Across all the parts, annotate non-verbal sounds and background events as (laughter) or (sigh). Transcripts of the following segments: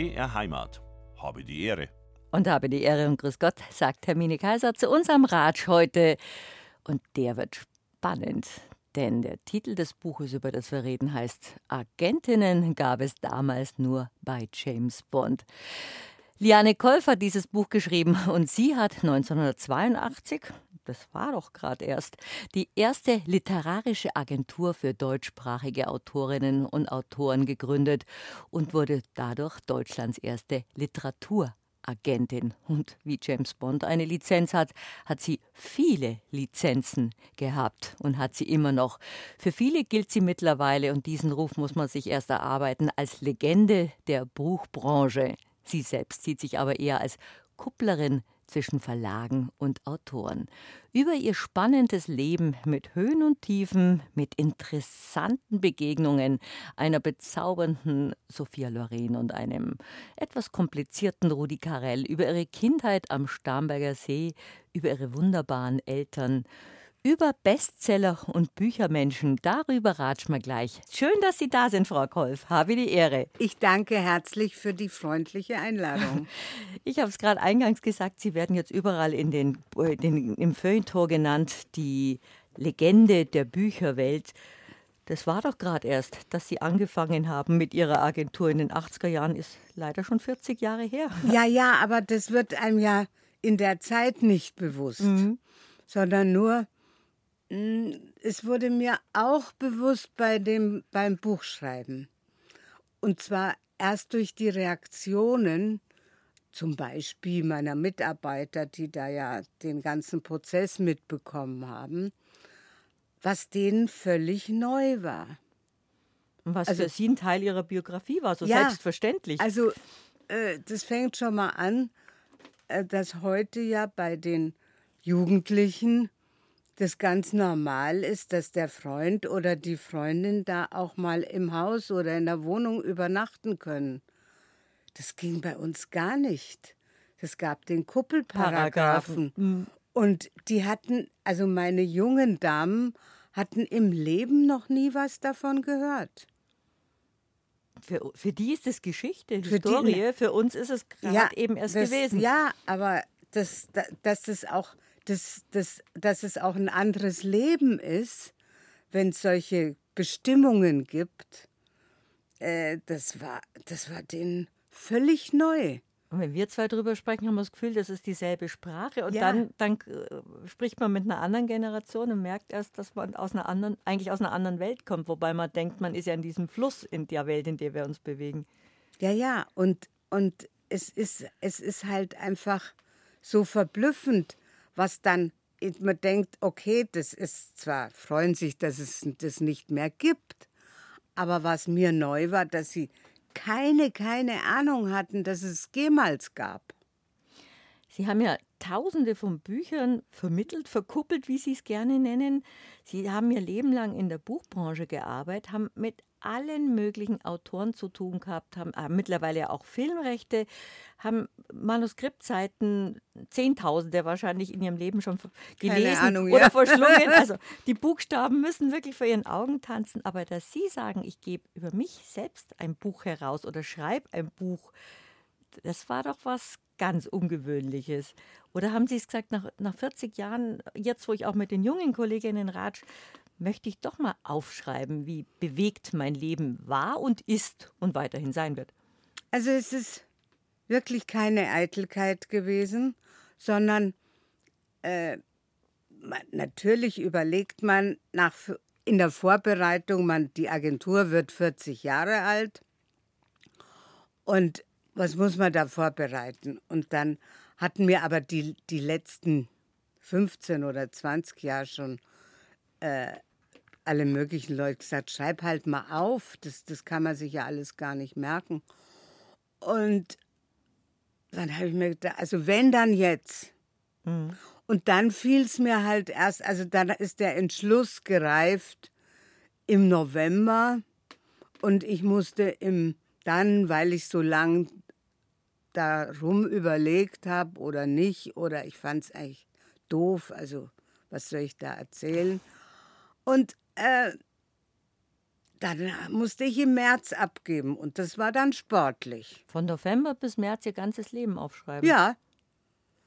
BR Heimat. Habe die Ehre. Und habe die Ehre und Grüß Gott, sagt Hermine Kaiser zu unserem Ratsch heute. Und der wird spannend, denn der Titel des Buches, über das wir reden, heißt Agentinnen gab es damals nur bei James Bond. Liane Kolf hat dieses Buch geschrieben und sie hat 1982, das war doch gerade erst, die erste literarische Agentur für deutschsprachige Autorinnen und Autoren gegründet und wurde dadurch Deutschlands erste Literaturagentin. Und wie James Bond eine Lizenz hat, hat sie viele Lizenzen gehabt und hat sie immer noch. Für viele gilt sie mittlerweile, und diesen Ruf muss man sich erst erarbeiten, als Legende der Buchbranche. Sie selbst sieht sich aber eher als Kupplerin zwischen Verlagen und Autoren. Über ihr spannendes Leben mit Höhen und Tiefen, mit interessanten Begegnungen einer bezaubernden Sophia Loren und einem etwas komplizierten Rudi Carell, über ihre Kindheit am Starnberger See, über ihre wunderbaren Eltern, über Bestseller und Büchermenschen. Darüber ratschen wir gleich. Schön, dass Sie da sind, Frau Kolf. Habe die Ehre. Ich danke herzlich für die freundliche Einladung. (laughs) Ich habe es gerade eingangs gesagt, Sie werden jetzt überall in den, in den, im Feuilleton genannt, die Legende der Bücherwelt. Das war doch gerade erst, dass Sie angefangen haben mit Ihrer Agentur in den 80er Jahren, ist leider schon 40 Jahre her. (laughs) Ja, ja, aber das wird einem ja in der Zeit nicht bewusst, mhm. sondern nur, es wurde mir auch bewusst bei dem, beim Buchschreiben. Und zwar erst durch die Reaktionen, zum Beispiel meiner Mitarbeiter, die da ja den ganzen Prozess mitbekommen haben, was denen völlig neu war. Und was also, für Sie ein Teil Ihrer Biografie war, so ja, selbstverständlich. Also, äh, das fängt schon mal an, äh, dass heute ja bei den Jugendlichen das ganz normal ist, dass der Freund oder die Freundin da auch mal im Haus oder in der Wohnung übernachten können. Das ging bei uns gar nicht. Es gab den Kuppelparagraphen. Mhm. Und die hatten, also meine jungen Damen hatten im Leben noch nie was davon gehört. Für, für die ist es Geschichte, für Historie. Die, für uns ist es gerade ja, eben erst das, gewesen. Ja, aber das, das, dass das auch dass, dass, dass es auch ein anderes Leben ist, wenn es solche Bestimmungen gibt, äh, das, war, das war denen völlig neu. Und wenn wir zwei drüber sprechen, haben wir das Gefühl, das ist dieselbe Sprache. Und ja. dann, dann äh, spricht man mit einer anderen Generation und merkt erst, dass man aus einer anderen, eigentlich aus einer anderen Welt kommt, wobei man denkt, man ist ja in diesem Fluss in der Welt, in der wir uns bewegen. Ja, ja, und, und es, ist, es ist halt einfach so verblüffend, was dann man denkt, okay, das ist zwar freuen sich, dass es das nicht mehr gibt, aber was mir neu war, dass sie keine, keine Ahnung hatten, dass es jemals gab. Sie haben ja tausende von Büchern vermittelt, verkuppelt, wie Sie es gerne nennen. Sie haben Ihr Leben lang in der Buchbranche gearbeitet, haben mit allen möglichen Autoren zu tun gehabt, haben, haben mittlerweile auch Filmrechte, haben Manuskriptseiten, Zehntausende wahrscheinlich in ihrem Leben schon gelesen Ahnung, oder ja. (laughs) verschlungen. Also die Buchstaben müssen wirklich vor ihren Augen tanzen. Aber dass Sie sagen, ich gebe über mich selbst ein Buch heraus oder schreibe ein Buch, das war doch was ganz Ungewöhnliches. Oder haben Sie es gesagt, nach, nach 40 Jahren, jetzt wo ich auch mit den jungen Kolleginnen ratsch, möchte ich doch mal aufschreiben, wie bewegt mein Leben war und ist und weiterhin sein wird. Also es ist wirklich keine Eitelkeit gewesen, sondern äh, natürlich überlegt man nach, in der Vorbereitung, man, die Agentur wird 40 Jahre alt und was muss man da vorbereiten? Und dann hatten mir aber die, die letzten 15 oder 20 Jahre schon äh, alle möglichen Leute gesagt, schreib halt mal auf, das, das kann man sich ja alles gar nicht merken. Und dann habe ich mir gedacht, also wenn dann jetzt. Mhm. Und dann fiel es mir halt erst, also dann ist der Entschluss gereift im November und ich musste im dann, weil ich so lang darum überlegt habe oder nicht, oder ich fand es eigentlich doof, also was soll ich da erzählen? Und äh, dann musste ich im März abgeben und das war dann sportlich. Von November bis März Ihr ganzes Leben aufschreiben. Ja.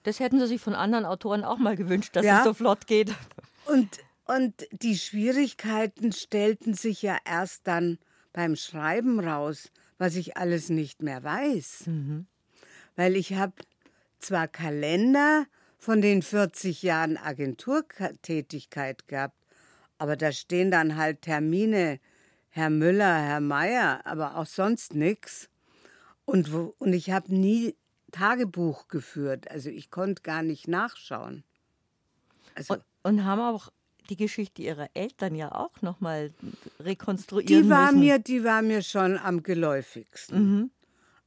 Das hätten Sie sich von anderen Autoren auch mal gewünscht, dass Ja. es so flott geht. Und, und die Schwierigkeiten stellten sich ja erst dann beim Schreiben raus, was ich alles nicht mehr weiß. Weil ich habe zwar Kalender von den 40 Jahren Agenturtätigkeit gehabt, aber da stehen dann halt Termine, Herr Müller, Herr Meier, aber auch sonst nichts. Und, wo, und ich habe nie Tagebuch geführt, also ich konnte gar nicht nachschauen. Also, Und, und haben auch die Geschichte Ihrer Eltern ja auch nochmal rekonstruieren Die war, müssen. mir, die war mir schon am geläufigsten.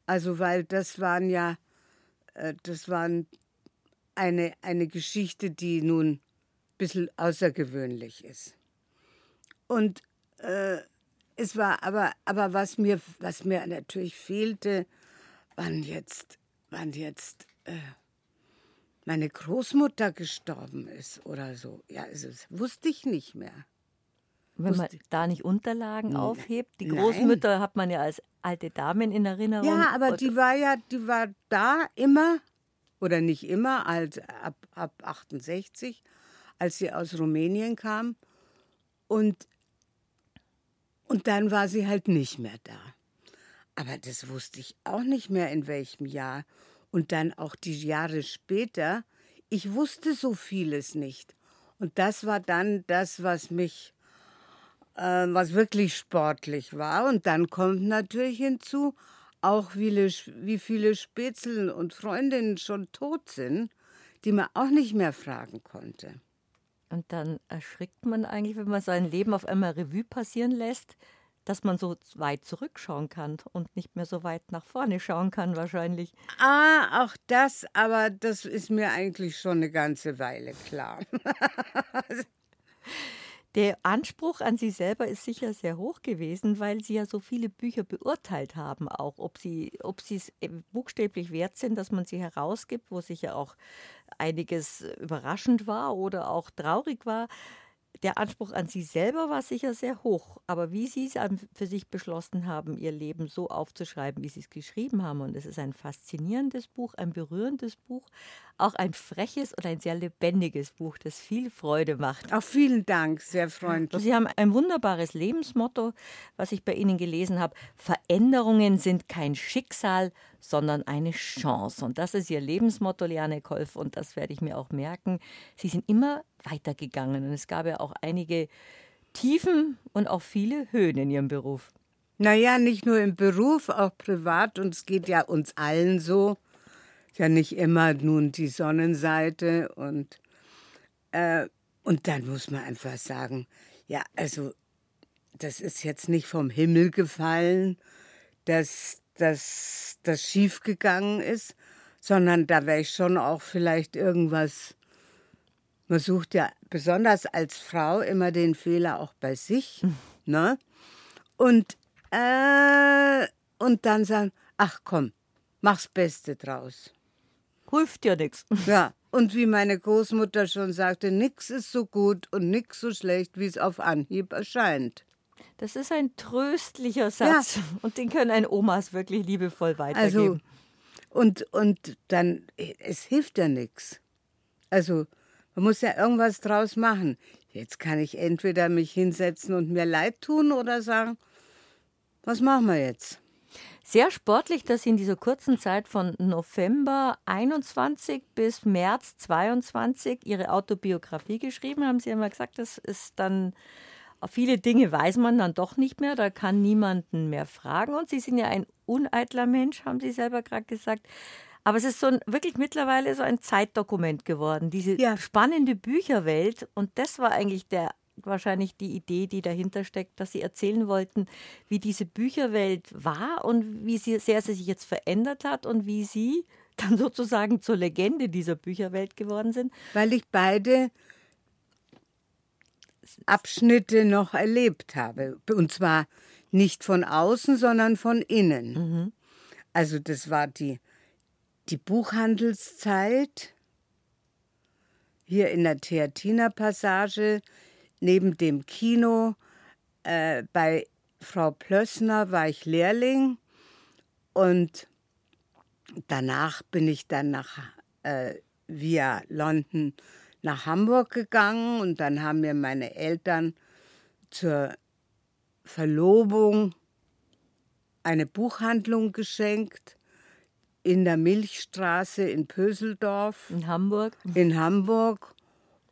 Also, weil das waren ja, äh, das waren eine, eine Geschichte, die nun ein bisschen außergewöhnlich ist. Und äh, es war aber, aber was mir, was mir natürlich fehlte, wann jetzt, wann jetzt äh, meine Großmutter gestorben ist oder so. Ja, also, das wusste ich nicht mehr. Wenn man da nicht Unterlagen aufhebt. Die Nein. Großmütter hat man ja als alte Damen in Erinnerung. Ja, aber die war ja, die war da immer, oder nicht immer, als ab, ab 68, als sie aus Rumänien kam. Und, und dann war sie halt nicht mehr da. Aber das wusste ich auch nicht mehr, in welchem Jahr. Und dann auch die Jahre später. Ich wusste so vieles nicht. Und das war dann das, was mich, äh, was wirklich sportlich war. Und dann kommt natürlich hinzu, auch viele, wie viele Spätzeln und Freundinnen schon tot sind, die man auch nicht mehr fragen konnte. Und dann erschrickt man eigentlich, wenn man sein Leben auf einmal Revue passieren lässt, dass man so weit zurückschauen kann und nicht mehr so weit nach vorne schauen kann wahrscheinlich. Ah, auch das, aber das ist mir eigentlich schon eine ganze Weile klar. (laughs) Der Anspruch an Sie selber ist sicher sehr hoch gewesen, weil Sie ja so viele Bücher beurteilt haben, auch ob sie, ob sie es äh, buchstäblich wert sind, dass man sie herausgibt, wo sicher auch einiges überraschend war oder auch traurig war. Der Anspruch an Sie selber war sicher sehr hoch, aber wie Sie es für sich beschlossen haben, Ihr Leben so aufzuschreiben, wie Sie es geschrieben haben, und es ist ein faszinierendes Buch, ein berührendes Buch, auch ein freches und ein sehr lebendiges Buch, das viel Freude macht. Auch vielen Dank, sehr freundlich. Sie haben ein wunderbares Lebensmotto, was ich bei Ihnen gelesen habe. Veränderungen sind kein Schicksal, sondern eine Chance. Und das ist Ihr Lebensmotto, Liane Kolf, und das werde ich mir auch merken. Sie sind immer weitergegangen und es gab ja auch einige Tiefen und auch viele Höhen in Ihrem Beruf. Naja, nicht nur im Beruf, auch privat und es geht ja uns allen so. Ja, nicht immer nun die Sonnenseite und, äh, und dann muss man einfach sagen, ja, also das ist jetzt nicht vom Himmel gefallen, dass dass das schiefgegangen ist, sondern da wäre ich schon auch vielleicht irgendwas. Man sucht ja besonders als Frau immer den Fehler auch bei sich, ne? Und äh, und dann sagen, ach komm, mach's Beste draus. Hilft ja nichts. (laughs) Ja, und wie meine Großmutter schon sagte, nix ist so gut und nix so schlecht, wie es auf Anhieb erscheint. Das ist ein tröstlicher Satz (laughs) und den können ein Omas wirklich liebevoll weitergeben. Also, und, und dann, es hilft ja nichts. Also, man muss ja irgendwas draus machen. Jetzt kann ich entweder mich hinsetzen und mir leid tun oder sagen, was machen wir jetzt? Sehr sportlich, dass Sie in dieser kurzen Zeit von November 21 bis März 22 Ihre Autobiografie geschrieben haben. Sie haben ja gesagt, das ist dann viele Dinge weiß man dann doch nicht mehr, da kann niemanden mehr fragen. Und Sie sind ja ein uneitler Mensch, haben Sie selber gerade gesagt. Aber es ist so ein, wirklich mittlerweile so ein Zeitdokument geworden, diese Ja. spannende Bücherwelt. Und das war eigentlich der wahrscheinlich die Idee, die dahinter steckt, dass Sie erzählen wollten, wie diese Bücherwelt war und wie sie, sehr sie sich jetzt verändert hat und wie Sie dann sozusagen zur Legende dieser Bücherwelt geworden sind. Weil ich beide Abschnitte noch erlebt habe. Und zwar nicht von außen, sondern von innen. Also das war die, die Buchhandelszeit hier in der Theatiner Passage neben dem Kino äh, bei Frau Plössner war ich Lehrling und danach bin ich dann nach äh, via London nach Hamburg gegangen und dann haben mir meine Eltern zur Verlobung eine Buchhandlung geschenkt in der Milchstraße in Pöseldorf. In Hamburg. In Hamburg.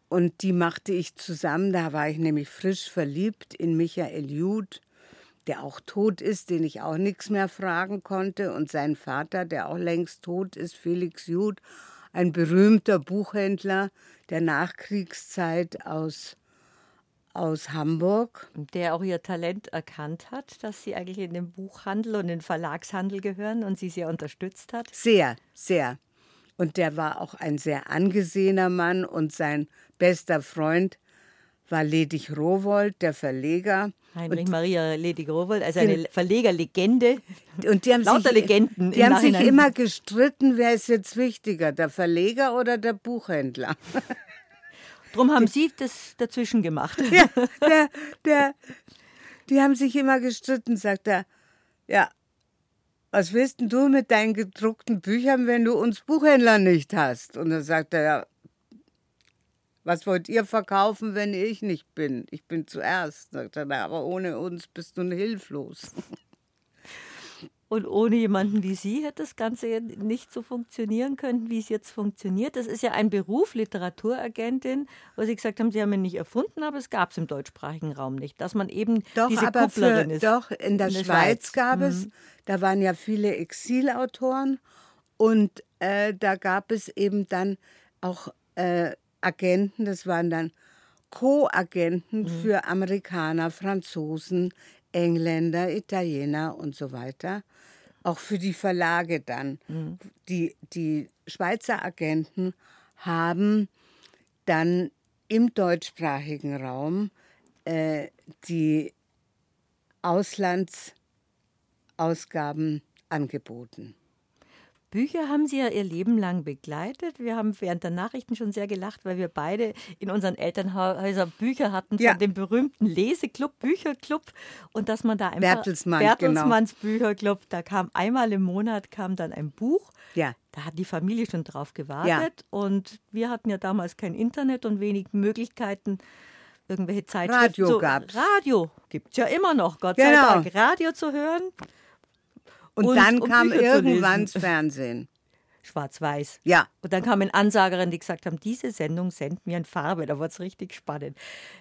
Und die machte ich zusammen. Da war ich nämlich frisch verliebt in Michael Jud, der auch tot ist, den ich auch nichts mehr fragen konnte. Und sein Vater, der auch längst tot ist, Felix Jud, ein berühmter Buchhändler der Nachkriegszeit aus aus Hamburg. Der auch ihr Talent erkannt hat, dass sie eigentlich in den Buchhandel und den Verlagshandel gehören und sie sehr unterstützt hat? Sehr, sehr. Und der war auch ein sehr angesehener Mann und sein bester Freund war Ledig Rowold, der Verleger. Heinrich und Maria Ledig Rowold, also eine Verlegerlegende. Und die haben Lauter sich, Legenden. Die haben sich immer gestritten, wer ist jetzt wichtiger, der Verleger oder der Buchhändler. (laughs) Drum haben Sie das dazwischen gemacht. Ja, der, der, die haben sich immer gestritten, sagt er. Ja, was willst denn du mit deinen gedruckten Büchern, wenn du uns Buchhändler nicht hast? Und dann sagt er, ja, was wollt ihr verkaufen, wenn ich nicht bin? Ich bin zuerst. Sagt er, aber ohne uns bist du hilflos. (laughs) Und ohne jemanden wie Sie hätte das Ganze nicht so funktionieren können, wie es jetzt funktioniert. Das ist ja ein Beruf, Literaturagentin, wo Sie gesagt haben, Sie haben ihn nicht erfunden, aber es gab es im deutschsprachigen Raum nicht, dass man eben doch, diese aber Kupplerin für, ist. Doch, in der, in der Schweiz, Schweiz, gab mhm. es, da waren ja viele Exilautoren und äh, da gab es eben dann auch äh, Agenten, das waren dann Co-Agenten mhm. für Amerikaner, Franzosen, Engländer, Italiener und so weiter auch für die Verlage dann. Mhm. Die, die Schweizer Agenten haben dann im deutschsprachigen Raum äh, die Auslandsausgaben angeboten. Bücher haben Sie ja Ihr Leben lang begleitet. Wir haben während der Nachrichten schon sehr gelacht, weil wir beide in unseren Elternhäusern Bücher hatten ja. von dem berühmten Leseklub, Bücherclub und dass man da einfach Bertelsmann, Bertelsmanns genau. Bücherclub, da kam einmal im Monat kam dann ein Buch. Ja. Da hat die Familie schon drauf gewartet ja. und wir hatten ja damals kein Internet und wenig Möglichkeiten irgendwelche Zeitschriften. Radio so, gab's. Radio gibt es ja immer noch, Gott genau. sei Dank. Radio zu hören. Und, und dann um kam irgendwann das Fernsehen. (laughs) Schwarz-Weiß. Ja. Und dann kamen Ansagerinnen, die gesagt haben, diese Sendung sendet mir in Farbe. Da wurde es richtig spannend.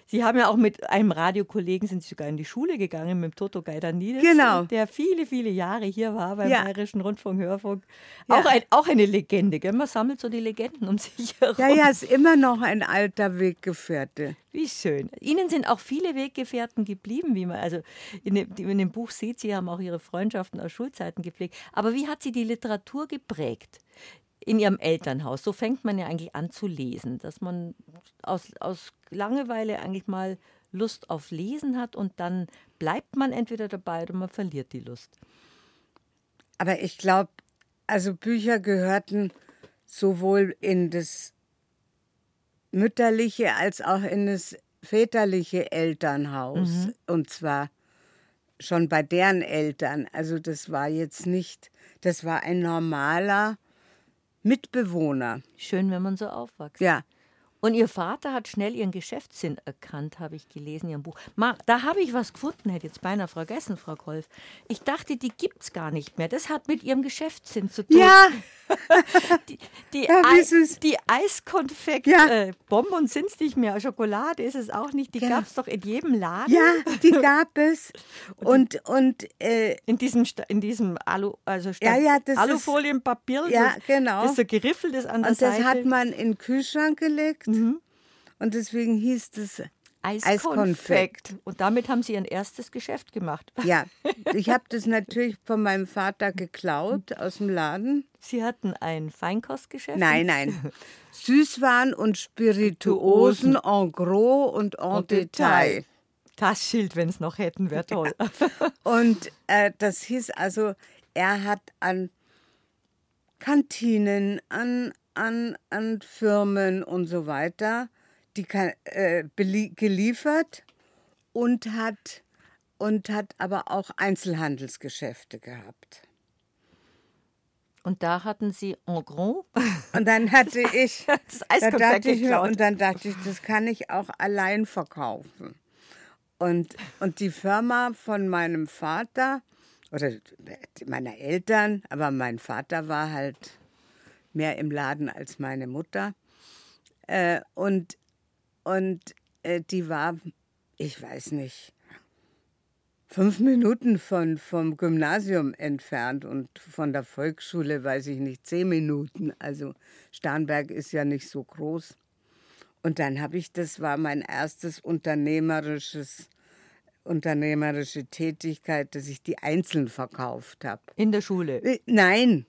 Sie haben ja auch mit einem Radiokollegen, sind Sie sogar in die Schule gegangen, mit dem Toto Gaidanides, genau. der viele, viele Jahre hier war beim ja. Bayerischen Rundfunk, Hörfunk. Ja. Auch, ein, auch eine Legende, gell? man sammelt so die Legenden um sich herum. Ja, ja, ist immer noch ein alter Weggefährte. Wie schön. Ihnen sind auch viele Weggefährten geblieben, wie man also in dem, in dem Buch sieht. Sie haben auch Ihre Freundschaften aus Schulzeiten gepflegt. Aber wie hat Sie die Literatur geprägt? in ihrem Elternhaus. So fängt man ja eigentlich an zu lesen, dass man aus, aus Langeweile eigentlich mal Lust auf Lesen hat und dann bleibt man entweder dabei oder man verliert die Lust. Aber ich glaube, also Bücher gehörten sowohl in das mütterliche als auch in das väterliche Elternhaus. Mhm. Und zwar schon bei deren Eltern. Also das war jetzt nicht, das war ein normaler Mitbewohner. Schön, wenn man so aufwächst. Ja. Und Ihr Vater hat schnell Ihren Geschäftssinn erkannt, habe ich gelesen in Ihrem Buch. Ma, da habe ich was gefunden, hätte jetzt beinahe vergessen, Frau Kolf. Ich dachte, die gibt es gar nicht mehr. Das hat mit Ihrem Geschäftssinn zu tun. Ja. (laughs) die, die, ja, Eis, die Eiskonfekt, ja. äh, Bonbon sind es nicht mehr, Schokolade ist es auch nicht. Die ja. gab es doch in jedem Laden. Ja, die gab es. (laughs) und und äh, in diesem, in diesem Alu, also ja, ja, Alufolienpapier, ja, genau. das so geriffelt ist an der und Seite. Und das hat man in den Kühlschrank gelegt. Mhm. Und deswegen hieß es Eiskonfekt. Und damit haben Sie Ihr erstes Geschäft gemacht. (laughs) Ja, ich habe das natürlich von meinem Vater geklaut aus dem Laden. Sie hatten ein Feinkostgeschäft? Nein, nein. (laughs) Süßwaren und Spirituosen en gros und en, en Detail. Das Schild, wenn es noch hätten, wäre toll. und äh, das hieß also, er hat an Kantinen, an an, an Firmen und so weiter, die kann, äh, geliefert und hat und hat aber auch Einzelhandelsgeschäfte gehabt. Und da hatten Sie en gros. Und dann hatte (laughs) ich, das da Eiskonfekt dachte ich mir, und dann dachte ich, das kann ich auch allein verkaufen. Und, und die Firma von meinem Vater oder meiner Eltern, aber mein Vater war halt mehr im Laden als meine Mutter. Äh, und und äh, die war, ich weiß nicht, fünf Minuten von, vom Gymnasium entfernt und von der Volksschule, weiß ich nicht, zehn Minuten. Also Starnberg ist ja nicht so groß. Und dann habe ich, das war mein erstes unternehmerisches, unternehmerische Tätigkeit, dass ich die einzeln verkauft habe. In der Schule. Äh, Nein,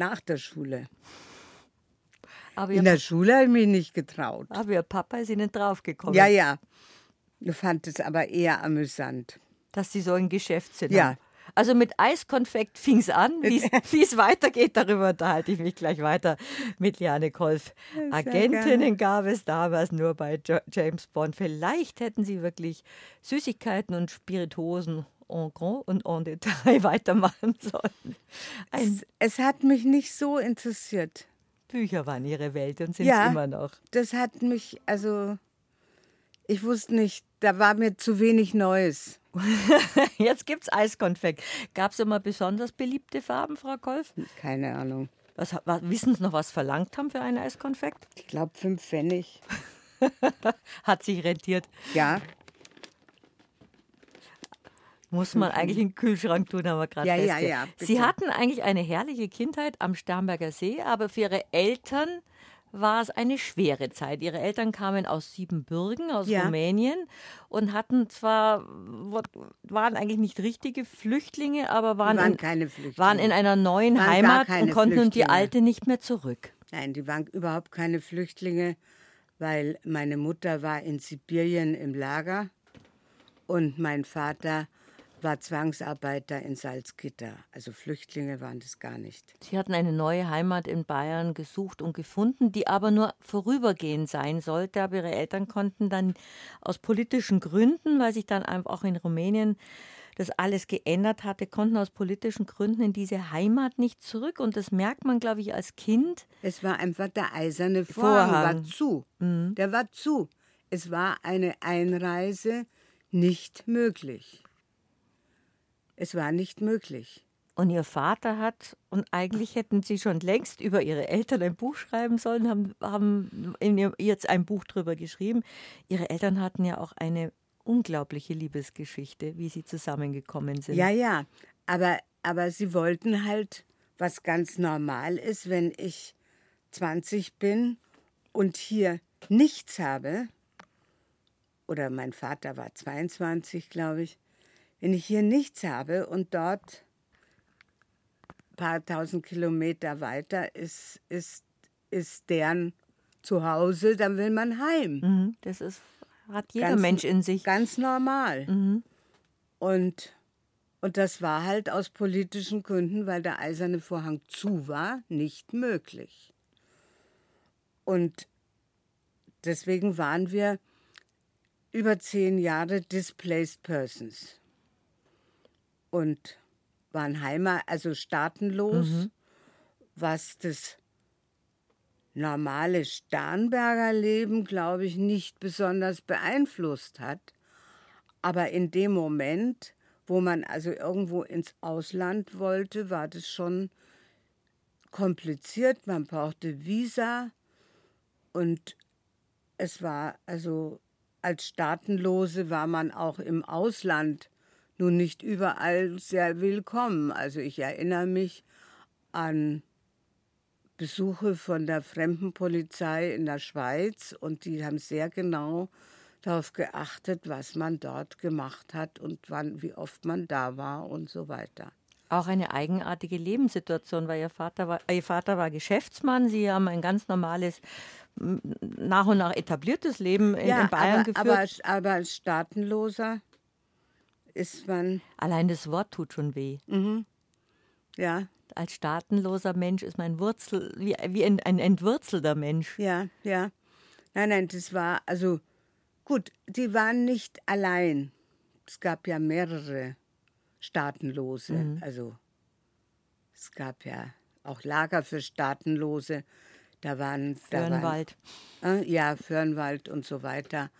nach der Schule. Aber In der Schule habe ich mich nicht getraut. aber Ihr Papa ist Ihnen draufgekommen, Ja, ja. Ich fand es aber eher amüsant. dass Sie so ein Geschäft sind. Ja. Also mit Eiskonfekt fing es an. (laughs) Wie es weitergeht, darüber unterhalte ich mich gleich weiter mit Liane Kolf. Agentinnen gab es damals nur bei James Bond. Vielleicht hätten Sie wirklich Süßigkeiten und Spirituosen en grand und en Detail (laughs) weitermachen sollen. Es, es hat mich nicht so interessiert. Bücher waren Ihre Welt und sind Ja. es immer noch. Das hat mich, also, ich wusste nicht, da war mir zu wenig Neues. (laughs) Jetzt gibt es Eiskonfekt. Gab es immer besonders beliebte Farben, Frau Kolf? Keine Ahnung. Was, was, wissen Sie noch, was verlangt haben für ein Eiskonfekt? Ich glaube, fünf Pfennig. (laughs) Hat sich rentiert. Ja, Muss man eigentlich in den Kühlschrank tun, haben wir gerade Ja, ja, ja, bitte. Sie hatten eigentlich eine herrliche Kindheit am Starnberger See, aber für Ihre Eltern war es eine schwere Zeit. Ihre Eltern kamen aus Siebenbürgen, aus Ja. Rumänien und hatten zwar, waren eigentlich nicht richtige Flüchtlinge, aber waren, waren in, waren in einer neuen Waren Heimat und konnten die alte nicht mehr zurück. Nein, die waren überhaupt keine Flüchtlinge, weil meine Mutter war in Sibirien im Lager und mein Vater war Zwangsarbeiter in Salzgitter. Also Flüchtlinge waren das gar nicht. Sie hatten eine neue Heimat in Bayern gesucht und gefunden, die aber nur vorübergehend sein sollte. Aber ihre Eltern konnten dann aus politischen Gründen, weil sich dann auch in Rumänien das alles geändert hatte, konnten aus politischen Gründen in diese Heimat nicht zurück. Und das merkt man, glaube ich, als Kind. Es war einfach der eiserne Vorhang, Vorhang. war zu. Der war zu. Es war eine Einreise nicht möglich. Es war nicht möglich. Und ihr Vater hat, und eigentlich hätten sie schon längst über ihre Eltern ein Buch schreiben sollen, haben, haben ihr, jetzt ein Buch drüber geschrieben. Ihre Eltern hatten ja auch eine unglaubliche Liebesgeschichte, wie sie zusammengekommen sind. Ja, ja. Aber, aber sie wollten halt, was ganz normal ist, wenn ich 20 bin und hier nichts habe, oder mein Vater war 22, glaube ich, wenn ich hier nichts habe und dort ein paar tausend Kilometer weiter ist, ist, ist deren Zuhause, dann will man heim. Mhm, das ist, hat jeder Ganz- Mensch in sich. Ganz normal. Und, und das war halt aus politischen Gründen, weil der eiserne Vorhang zu war, nicht möglich. Und deswegen waren wir über zehn Jahre displaced persons und waren Heimat, also staatenlos, was das normale Starnberger Leben, glaube ich, nicht besonders beeinflusst hat. Aber in dem Moment, wo man also irgendwo ins Ausland wollte, war das schon kompliziert. Man brauchte Visa und es war also als Staatenlose war man auch im Ausland nun nicht überall sehr willkommen. Also ich erinnere mich an Besuche von der Fremdenpolizei in der Schweiz und die haben sehr genau darauf geachtet, was man dort gemacht hat und wann, wie oft man da war und so weiter. Auch eine eigenartige Lebenssituation, weil ihr Vater war, ihr Vater war Geschäftsmann, sie haben ein ganz normales, nach und nach etabliertes Leben in, in Bayern aber, geführt. aber, aber als Staatenloser ist man, Allein das Wort tut schon weh. ja, Als staatenloser Mensch ist man Wurzel, wie, wie ein, ein entwurzelter Mensch. ja, ja. Nein, nein, das war, also gut, die waren nicht allein. es gab ja mehrere Staatenlose. Mhm. Also es gab ja auch Lager für Staatenlose. Da waren da waren, Fürnwald. äh, ja, Fürnwald und so weiter.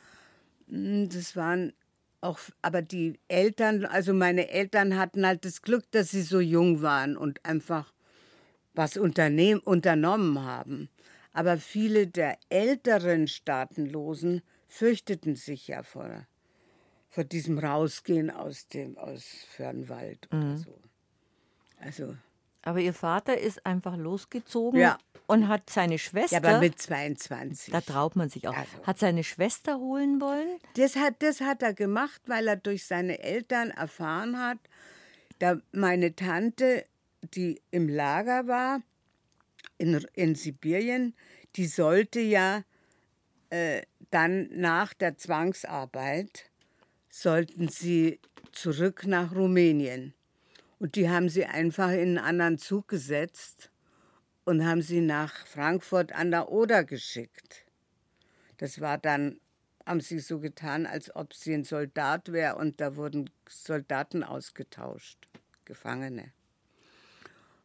Mm, Das waren auch, aber die Eltern, also meine Eltern hatten halt das Glück, dass sie so jung waren und einfach was unternehm, unternommen haben. Aber viele der älteren Staatenlosen fürchteten sich ja vor, vor diesem Rausgehen aus dem aus Fürnwald oder so. Also Aber Ihr Vater ist einfach losgezogen Ja. und hat seine Schwester. ja, aber mit 22. da traut man sich auch. Also. Hat seine Schwester holen wollen. Das hat, das hat er gemacht, weil er durch seine Eltern erfahren hat, da meine Tante, die im Lager war, in, in Sibirien, die sollte ja äh, dann nach der Zwangsarbeit, sollten sie zurück nach Rumänien. Und die haben sie einfach in einen anderen Zug gesetzt und haben sie nach Frankfurt an der Oder geschickt. Das war dann, haben sie so getan, als ob sie ein Soldat wäre und da wurden Soldaten ausgetauscht, Gefangene,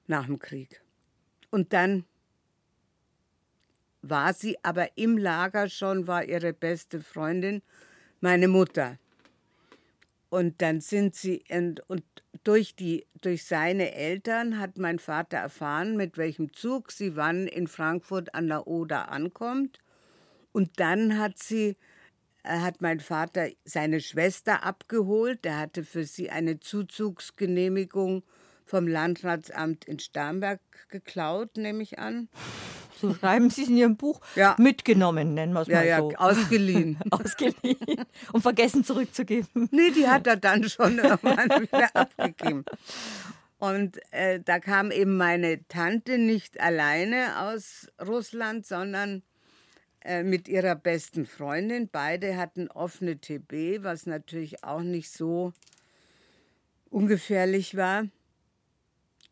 nach dem Krieg. Und dann war sie aber im Lager schon, war ihre beste Freundin meine Mutter. Und dann sind sie, und, und durch, die, durch seine Eltern hat mein Vater erfahren, mit welchem Zug sie wann in Frankfurt an der Oder ankommt. Und dann hat sie, äh, hat mein Vater seine Schwester abgeholt. Der hatte für sie eine Zuzugsgenehmigung vom Landratsamt in Starnberg geklaut, nehme ich an. (laughs) So schreiben Sie es in Ihrem Buch. Ja. Mitgenommen, nennen wir es Ja, mal ja, so. (laughs) ausgeliehen. (laughs) Ausgeliehen und vergessen zurückzugeben. Nee, die hat er dann schon irgendwann wieder abgegeben. Und äh, da kam eben meine Tante nicht alleine aus Russland, sondern äh, mit ihrer besten Freundin. Beide hatten offene TB, was natürlich auch nicht so ungefährlich war.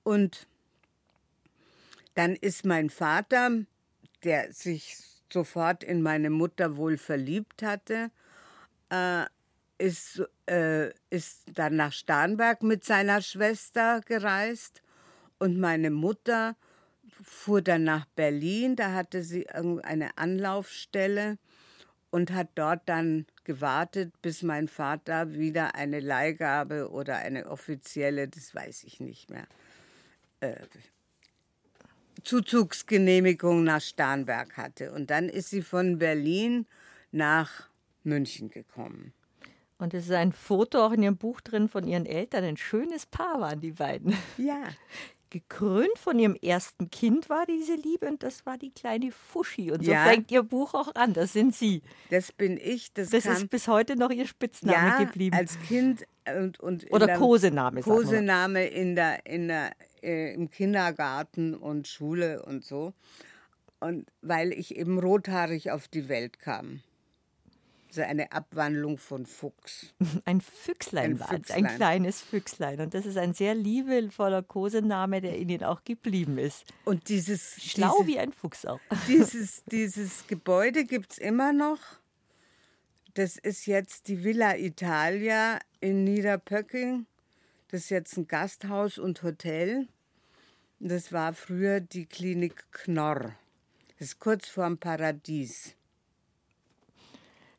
Und dann ist mein Vater, der sich sofort in meine Mutter wohl verliebt hatte, äh, ist, äh, ist dann nach Starnberg mit seiner Schwester gereist. Und meine Mutter fuhr dann nach Berlin, da hatte sie irgendeine Anlaufstelle und hat dort dann gewartet, bis mein Vater wieder eine Leihgabe oder eine offizielle, das weiß ich nicht mehr, äh, Zuzugsgenehmigung nach Starnberg hatte. Und dann ist sie von Berlin nach München gekommen. Und es ist ein Foto auch in Ihrem Buch drin von Ihren Eltern. Ein schönes Paar waren die beiden. Ja, (laughs) Gekrönt von ihrem ersten Kind war diese Liebe und das war die kleine Fuschi. Und so Ja. fängt Ihr Buch auch an. Das sind Sie. das bin ich. Das, Das ist bis heute noch Ihr Spitzname ja, geblieben. als Kind und, und in Oder der- Kosename. Kosename in der, in der, äh, im Kindergarten und Schule und so. Und weil ich eben rothaarig auf die Welt kam. Also eine Abwandlung von Fuchs. (laughs) Ein Füchslein Ein war es, ein kleines Füchslein. Und das ist ein sehr liebevoller Kosename, der Ihnen auch geblieben ist. Und dieses, Schlau diese, wie ein Fuchs auch. (laughs) dieses, dieses Gebäude gibt es immer noch. Das ist jetzt die Villa Italia in Niederpöcking. Das ist jetzt ein Gasthaus und Hotel. Das war früher die Klinik Knorr. Das ist kurz vorm Paradies.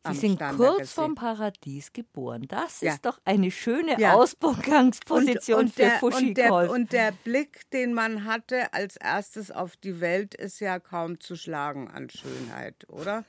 Sie sind Starnberger kurz See. vorm Paradies geboren. Das Ja. ist doch eine schöne Ja. Ausgangsposition für der, Fuschi und, der, und der Blick, den man hatte als erstes auf die Welt, ist ja kaum zu schlagen an Schönheit, oder?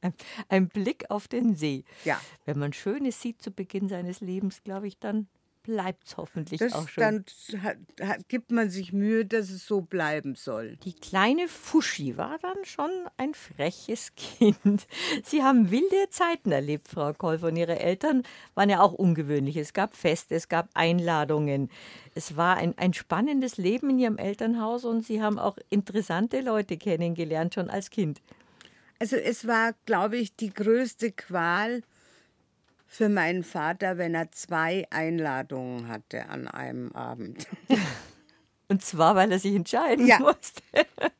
Ein, (laughs) ein Blick auf den See. Ja. Wenn man Schönes sieht zu Beginn seines Lebens, glaube ich, dann bleibt es hoffentlich Das, auch schon. dann hat, hat, gibt man sich Mühe, dass es so bleiben soll. Die kleine Fuschi war dann schon ein freches (laughs) Kind. Sie haben wilde Zeiten erlebt, Frau Kolf, und Ihre Eltern waren ja auch ungewöhnlich. Es gab Feste, es gab Einladungen. Es war ein, ein spannendes Leben in Ihrem Elternhaus und Sie haben auch interessante Leute kennengelernt, schon als Kind. Also es war, glaube ich, die größte Qual für meinen Vater, wenn er zwei Einladungen hatte an einem Abend. (laughs) Und zwar, weil er sich entscheiden Ja. musste. (laughs)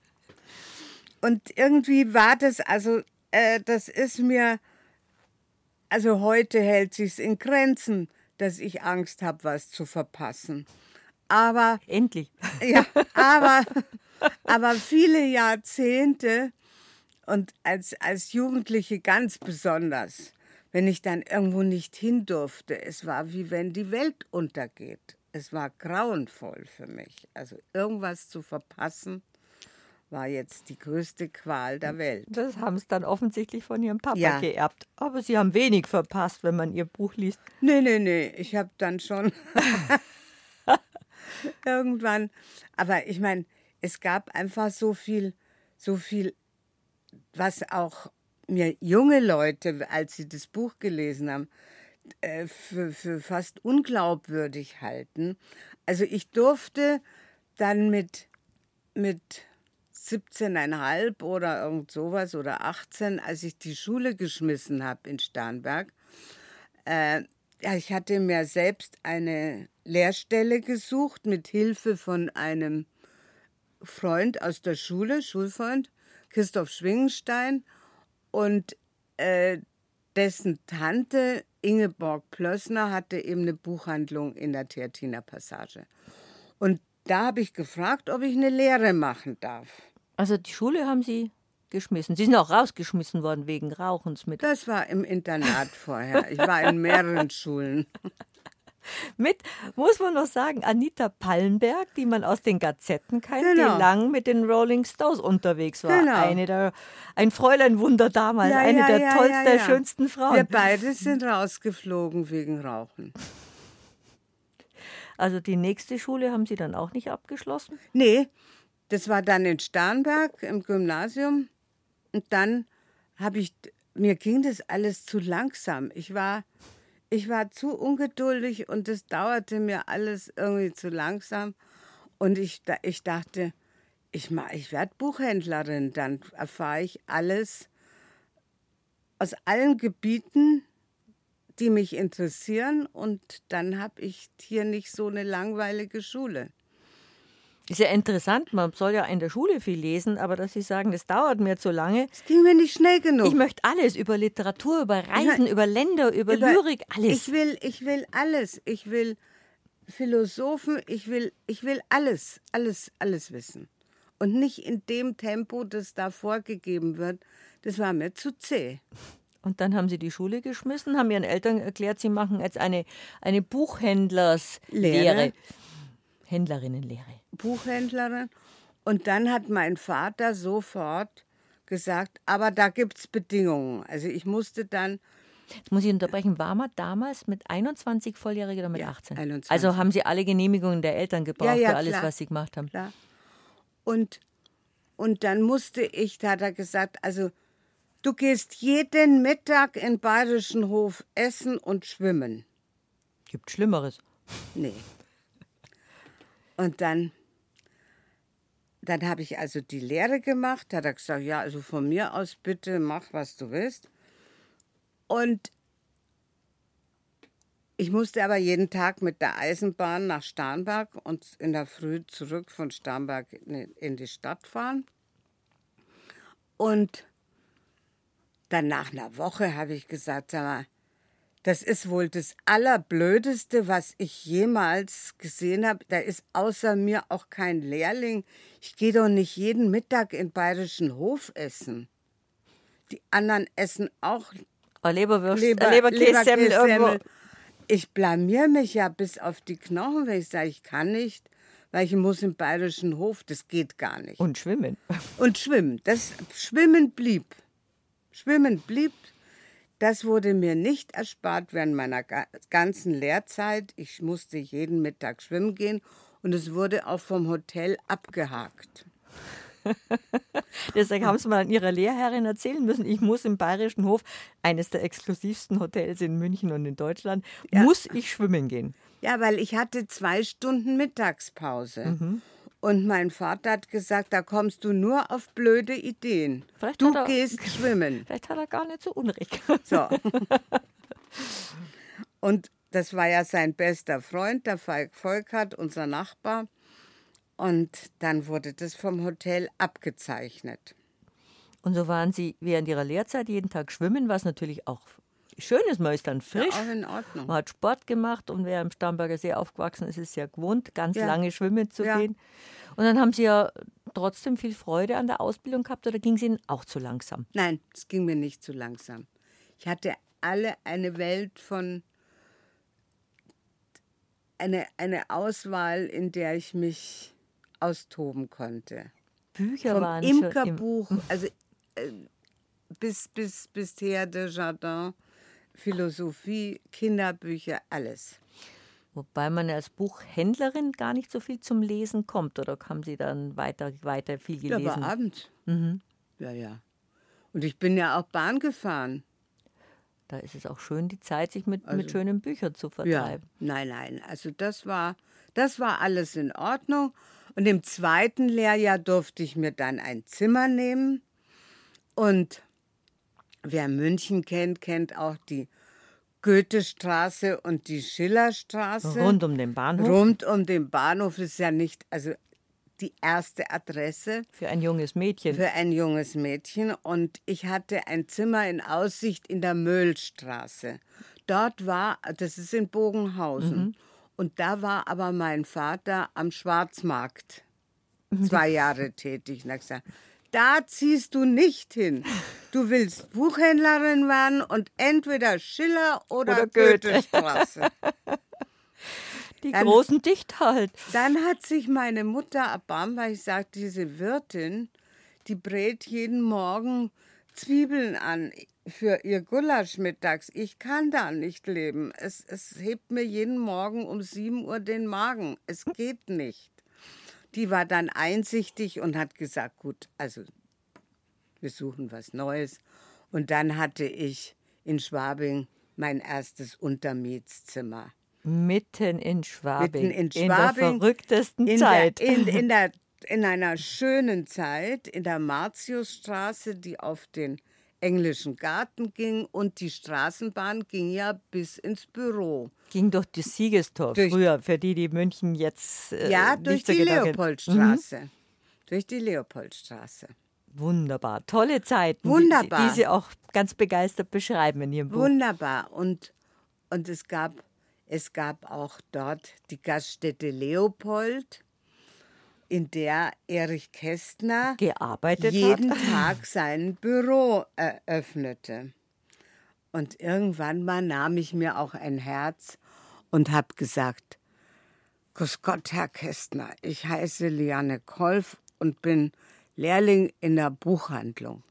Und irgendwie war das, also äh, das ist mir, also heute hält sich's in Grenzen. dass ich Angst habe, was zu verpassen. Aber Endlich. (laughs) ja, aber, aber viele Jahrzehnte und als, als Jugendliche ganz besonders, wenn ich dann irgendwo nicht hin durfte, es war wie wenn die Welt untergeht. Es war grauenvoll für mich. Also irgendwas zu verpassen, war jetzt die größte Qual der Welt. Das haben sie dann offensichtlich von ihrem Papa Ja. geerbt. Aber sie haben wenig verpasst, wenn man ihr Buch liest. Nee, nee, nee, ich habe dann schon (laughs) irgendwann, aber ich meine, es gab einfach so viel, so viel, was auch mir junge Leute, als sie das Buch gelesen haben, äh, für, für fast unglaubwürdig halten. Also ich durfte dann mit, mit 17,5 oder irgend sowas oder 18, als ich die Schule geschmissen habe in Starnberg, äh, ich hatte mir selbst eine Lehrstelle gesucht mit Hilfe von einem Freund aus der Schule, Schulfreund, Christoph Schwingenstein und äh, dessen Tante Ingeborg Plössner hatte eben eine Buchhandlung in der Theatiner Passage. Und da habe ich gefragt, ob ich eine Lehre machen darf. Also die Schule haben sie geschmissen. Sie sind auch rausgeschmissen worden wegen Rauchens mit. Das war im Internat vorher. Ich war in mehreren Schulen. (laughs) (laughs) Mit, muss man noch sagen, Anita Pallenberg, die man aus den Gazetten kennt, Genau. die lang mit den Rolling Stones unterwegs war. Genau. Eine der, ein Fräuleinwunder damals, Ja, eine ja, der ja, tollsten, schönsten Frauen. Wir beide sind rausgeflogen wegen Rauchen. Also die nächste Schule haben Sie dann auch nicht abgeschlossen? Nee, das war dann in Starnberg im Gymnasium. Und dann habe ich, mir ging das alles zu langsam. Ich war, ich war zu ungeduldig und es dauerte mir alles irgendwie zu langsam. Und ich, ich dachte, ich, ich werde Buchhändlerin, dann erfahre ich alles aus allen Gebieten, die mich interessieren. Und dann habe ich hier nicht so eine langweilige Schule. Ist ja interessant, man soll ja in der Schule viel lesen, aber dass Sie sagen, das dauert mir zu lange. Es ging mir nicht schnell genug. Ich möchte alles über Literatur, über Reisen, über Länder, über, Über- Lyrik, alles. Ich will, ich will alles. Ich will Philosophen, ich will, ich will alles, alles, alles wissen. Und nicht in dem Tempo, das da vorgegeben wird. Das war mir zu zäh. Und dann haben Sie die Schule geschmissen, haben Ihren Eltern erklärt, Sie machen jetzt eine, eine Buchhändlerslehre. Lehre. Händlerinnenlehre. Buchhändlerin. Und dann hat mein Vater sofort gesagt, aber da gibt es Bedingungen. Also ich musste dann, Jetzt muss ich unterbrechen, war man damals mit 21 volljährig oder mit Ja, 18? 21. Also haben Sie alle Genehmigungen der Eltern gebraucht Ja, ja, für alles, klar. was Sie gemacht haben? klar. Und, und dann musste ich, da hat er gesagt, also du gehst jeden Mittag in Bayerischen Hof essen und schwimmen. Gibt Schlimmeres. Nee. Und dann, dann habe ich also die Lehre gemacht. Da hat er gesagt, ja, also von mir aus bitte mach, was du willst. Und ich musste aber jeden Tag mit der Eisenbahn nach Starnberg und in der Früh zurück von Starnberg in die Stadt fahren. Und dann nach einer Woche habe ich gesagt, sag mal, das ist wohl das Allerblödeste, was ich jemals gesehen habe. Da ist außer mir auch kein Lehrling. Ich gehe doch nicht jeden Mittag in Bayerischen Hof essen. Die anderen essen auch Oh, Leberwürst, Leber, äh, Leberkässemmel irgendwo. Leberkässemmel. Ich blamier mich ja bis auf die Knochen, wenn ich sage, ich kann nicht, weil ich muss im Bayerischen Hof. Das geht gar nicht. Und schwimmen. Und schwimmen. Das Schwimmen blieb. Schwimmen blieb. Das wurde mir nicht erspart während meiner ga- ganzen Lehrzeit. Ich musste jeden Mittag schwimmen gehen und es wurde auch vom Hotel abgehakt. (laughs) Deswegen haben Sie mal an Ihrer Lehrherrin erzählen müssen, ich muss im Bayerischen Hof, eines der exklusivsten Hotels in München und in Deutschland, muss ich schwimmen gehen. Ja, weil ich hatte zwei Stunden Mittagspause. Und mein Vater hat gesagt, da kommst du nur auf blöde Ideen. Vielleicht du er- gehst schwimmen. (laughs) Vielleicht hat er gar nicht so unrecht. So. (laughs) Und das war ja sein bester Freund, der Falk Volkert, unser Nachbar. Und dann wurde das vom Hotel abgezeichnet. Und so waren Sie während Ihrer Lehrzeit jeden Tag schwimmen, was natürlich auch schön ist, man ist dann frisch. Ja, auch in Ordnung. Man hat Sport gemacht und wer im Starnberger See aufgewachsen ist, ist ja gewohnt, ganz Ja. lange schwimmen zu Ja. gehen. Und dann haben Sie ja trotzdem viel Freude an der Ausbildung gehabt oder ging es Ihnen auch zu langsam? Nein, es ging mir nicht zu langsam. Ich hatte alle eine Welt von eine, eine Auswahl, in der ich mich austoben konnte. Bücher Vom waren schon im, Imkerbuch, also äh, bis, bis, bis Thea de Jardin, Philosophie, Kinderbücher, alles. Wobei man als Buchhändlerin gar nicht so viel zum Lesen kommt. Oder haben Sie dann weiter, weiter viel Ja, gelesen? aber abends. Mhm. Ja, ja. Und ich bin ja auch Bahn gefahren. Da ist es auch schön, die Zeit, sich mit, mit Also- schönen Büchern zu Ja, vertreiben. nein, nein. Also das war, das war alles in Ordnung. Und im zweiten Lehrjahr durfte ich mir dann ein Zimmer nehmen. Und wer München kennt, kennt auch die Goethestraße und die Schillerstraße. Rund um den Bahnhof Rund um den Bahnhof ist ja nicht, also die erste Adresse für ein junges Mädchen. für ein junges Mädchen und ich hatte ein Zimmer in Aussicht in der Möhlstraße. Dort war, das ist in Bogenhausen, und da war aber mein Vater am Schwarzmarkt zwei Jahre tätig. Und hat gesagt, da ziehst du nicht hin. Du willst Buchhändlerin werden und entweder Schiller oder, Oder Goethe. Goethestraße. (laughs) die dann- großen Dichter halt. Dann hat sich meine Mutter erbarmt, weil ich sagte, diese Wirtin, die brät jeden Morgen Zwiebeln an für ihr Gulasch mittags. Ich kann da nicht leben. Es, es hebt mir jeden Morgen um 7 Uhr den Magen. Es geht nicht. Die war dann einsichtig und hat gesagt, gut, also wir suchen was Neues. Und dann hatte ich in Schwabing mein erstes Untermietszimmer. Mitten in Schwabing. Mitten in In der Schwabing, verrücktesten in Zeit. Der, in, (laughs) in, der, in einer schönen Zeit, in der Martiusstraße, die auf den englischen Garten ging und die Straßenbahn ging ja bis ins Büro. Ging durch das Siegestor Durch- früher, für die, die München jetzt äh, ja, durch die. Leopoldstraße. Durch die Leopoldstraße. Wunderbar, tolle Zeiten, Wunderbar. Die, die Sie auch ganz begeistert beschreiben in Ihrem Buch. Wunderbar. Und, und es, gab, es gab auch dort die Gaststätte Leopold, in der Erich Kästner Gearbeitet jeden hat. Tag sein Büro eröffnete. Und irgendwann mal nahm ich mir auch ein Herz und habe gesagt, Grüß Gott, Herr Kästner, ich heiße Liane Kolf und bin Lehrling in der Buchhandlung.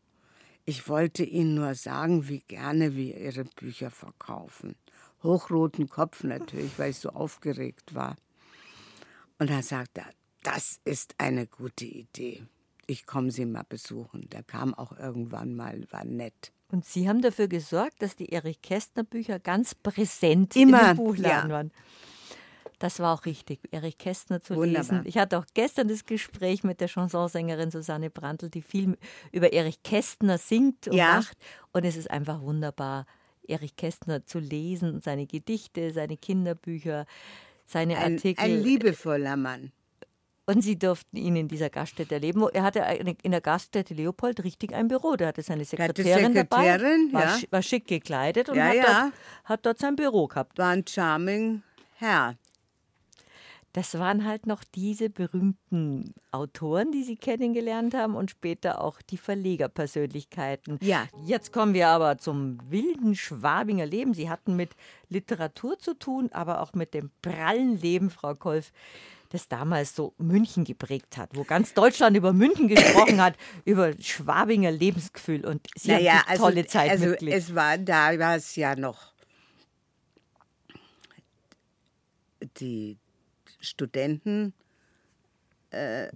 Ich wollte Ihnen nur sagen, wie gerne wir Ihre Bücher verkaufen. Hochroten Kopf natürlich, weil ich so aufgeregt war. Und da sagte er, das ist eine gute Idee. Ich komme Sie mal besuchen. Der kam auch irgendwann mal, war nett. Und Sie haben dafür gesorgt, dass die Erich Kästner Bücher ganz präsent Immer, den Buchladen ja. waren. Das war auch richtig, Erich Kästner zu Wunderbar. lesen. Ich hatte auch gestern das Gespräch mit der Chansonsängerin Susanne Brandl, die viel über Erich Kästner singt und Ja. macht. Und es ist einfach wunderbar, Erich Kästner zu lesen, seine Gedichte, seine Kinderbücher, seine Ein, Artikel. ein liebevoller Mann. Und sie durften ihn in dieser Gaststätte erleben. Er hatte eine- in der Gaststätte Leopold richtig ein Büro. Da hatte seine hatte Sekretärin, Sekretärin, dabei, war, ja. war schick gekleidet und Ja, hat, ja. Dort, hat dort sein Büro gehabt. War ein charming Herr. Das waren halt noch diese berühmten Autoren, die Sie kennengelernt haben und später auch die Verlegerpersönlichkeiten. Ja. Jetzt kommen wir aber zum wilden Schwabinger Leben. Sie hatten mit Literatur zu tun, aber auch mit dem prallen Leben, Frau Kolf, das damals so München geprägt hat, wo ganz Deutschland über München gesprochen hat, (coughs) über Schwabinger Lebensgefühl. Und Sie haben die tolle Zeit also mitgelegt. es war, da war es ja noch die Studenten,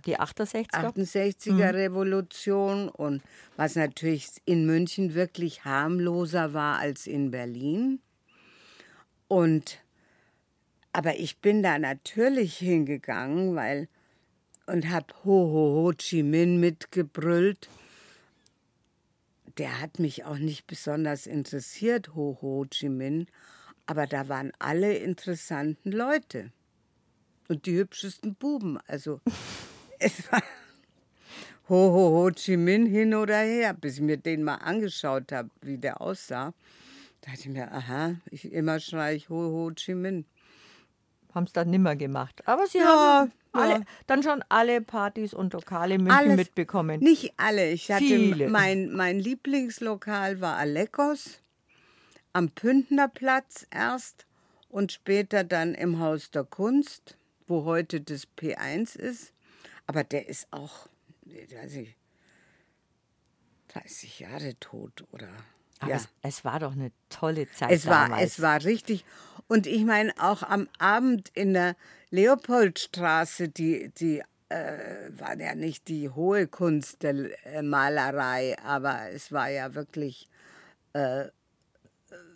Die 68er. 68er Revolution und was natürlich in München wirklich harmloser war als in Berlin. Und aber ich bin da natürlich hingegangen, weil und habe Ho Ho Ho Chi Minh mitgebrüllt. Der hat mich auch nicht besonders interessiert, Ho Ho Chi Minh, aber da waren alle interessanten Leute und die hübschesten Buben. Also (laughs) es war Ho Ho Ho Chi Minh hin oder her, bis ich mir den mal angeschaut habe, wie der aussah. Da dachte ich mir, aha, ich immer schreie ich Ho Ho Chi Minh. Haben es dann nimmer gemacht. Aber Sie Ja, haben alle, ja. dann schon alle Partys und Lokale in München Alles- mitbekommen. Nicht alle. Ich hatte Viele. mein, mein Lieblingslokal war Alekos am Pündnerplatz erst und später dann im Haus der Kunst, wo heute das P1 ist. Aber der ist auch, ich weiß nicht, 30 Jahre tot oder. Aber ja. es, es war doch eine tolle Zeit Es war, damals. es war richtig. Und ich meine, auch am Abend in der Leopoldstraße, die, die äh, war ja nicht die hohe Kunst der äh, Malerei, aber es war ja wirklich.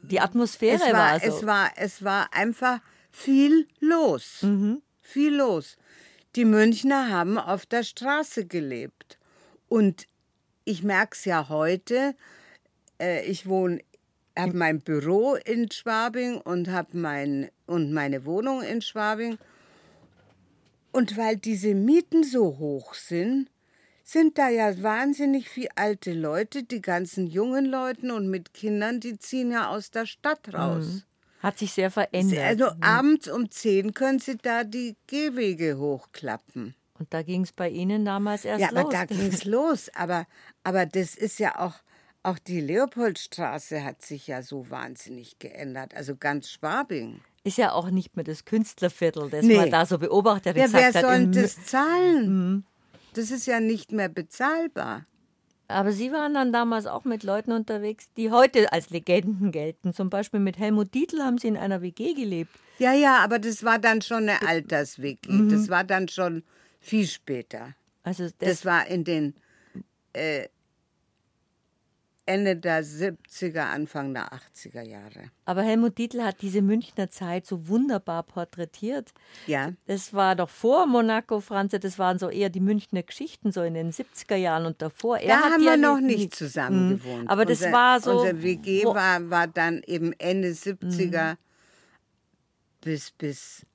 Die Atmosphäre Es war, war so. es, war, es war einfach viel los. Viel los. Die Münchner haben auf der Straße gelebt. Und ich merke es ja heute. Äh, ich wohne, habe mein Büro in Schwabing und habe mein, und meine Wohnung in Schwabing. Und weil diese Mieten so hoch sind, sind da ja wahnsinnig viele alte Leute, die ganzen jungen Leuten und mit Kindern, die ziehen ja aus der Stadt raus. Hat sich sehr verändert. Also abends um 10 können sie da die Gehwege hochklappen. und da ging es bei Ihnen damals erst Ja, aber los. da ging's (laughs) los. Aber, aber das ist ja auch, auch die Leopoldstraße hat sich ja so wahnsinnig geändert. Also ganz Schwabing. Ist ja auch nicht mehr das Künstlerviertel, das Nee. man da so beobachtet Ja, wer hat. soll Mü- das zahlen? Das ist ja nicht mehr bezahlbar. Aber Sie waren dann damals auch mit Leuten unterwegs, die heute als Legenden gelten. Zum Beispiel mit Helmut Dietl haben Sie in einer WG gelebt. Ja, ja, aber das war dann schon eine Alterswiki. Mhm. Das war dann schon viel später. Also das, Das war in den äh, Ende der 70er, Anfang der 80er Jahre. aber Helmut Dietl hat diese Münchner Zeit so wunderbar porträtiert. Ja. Das war doch vor Monaco, Franze, das waren so eher die Münchner Geschichten, so in den 70er Jahren und davor. Er Da haben ja wir noch nicht zusammen Mhm. gewohnt. Aber das Unser- war so. Unser WG wo- Mhm. war, war dann eben Ende 70er bis, bis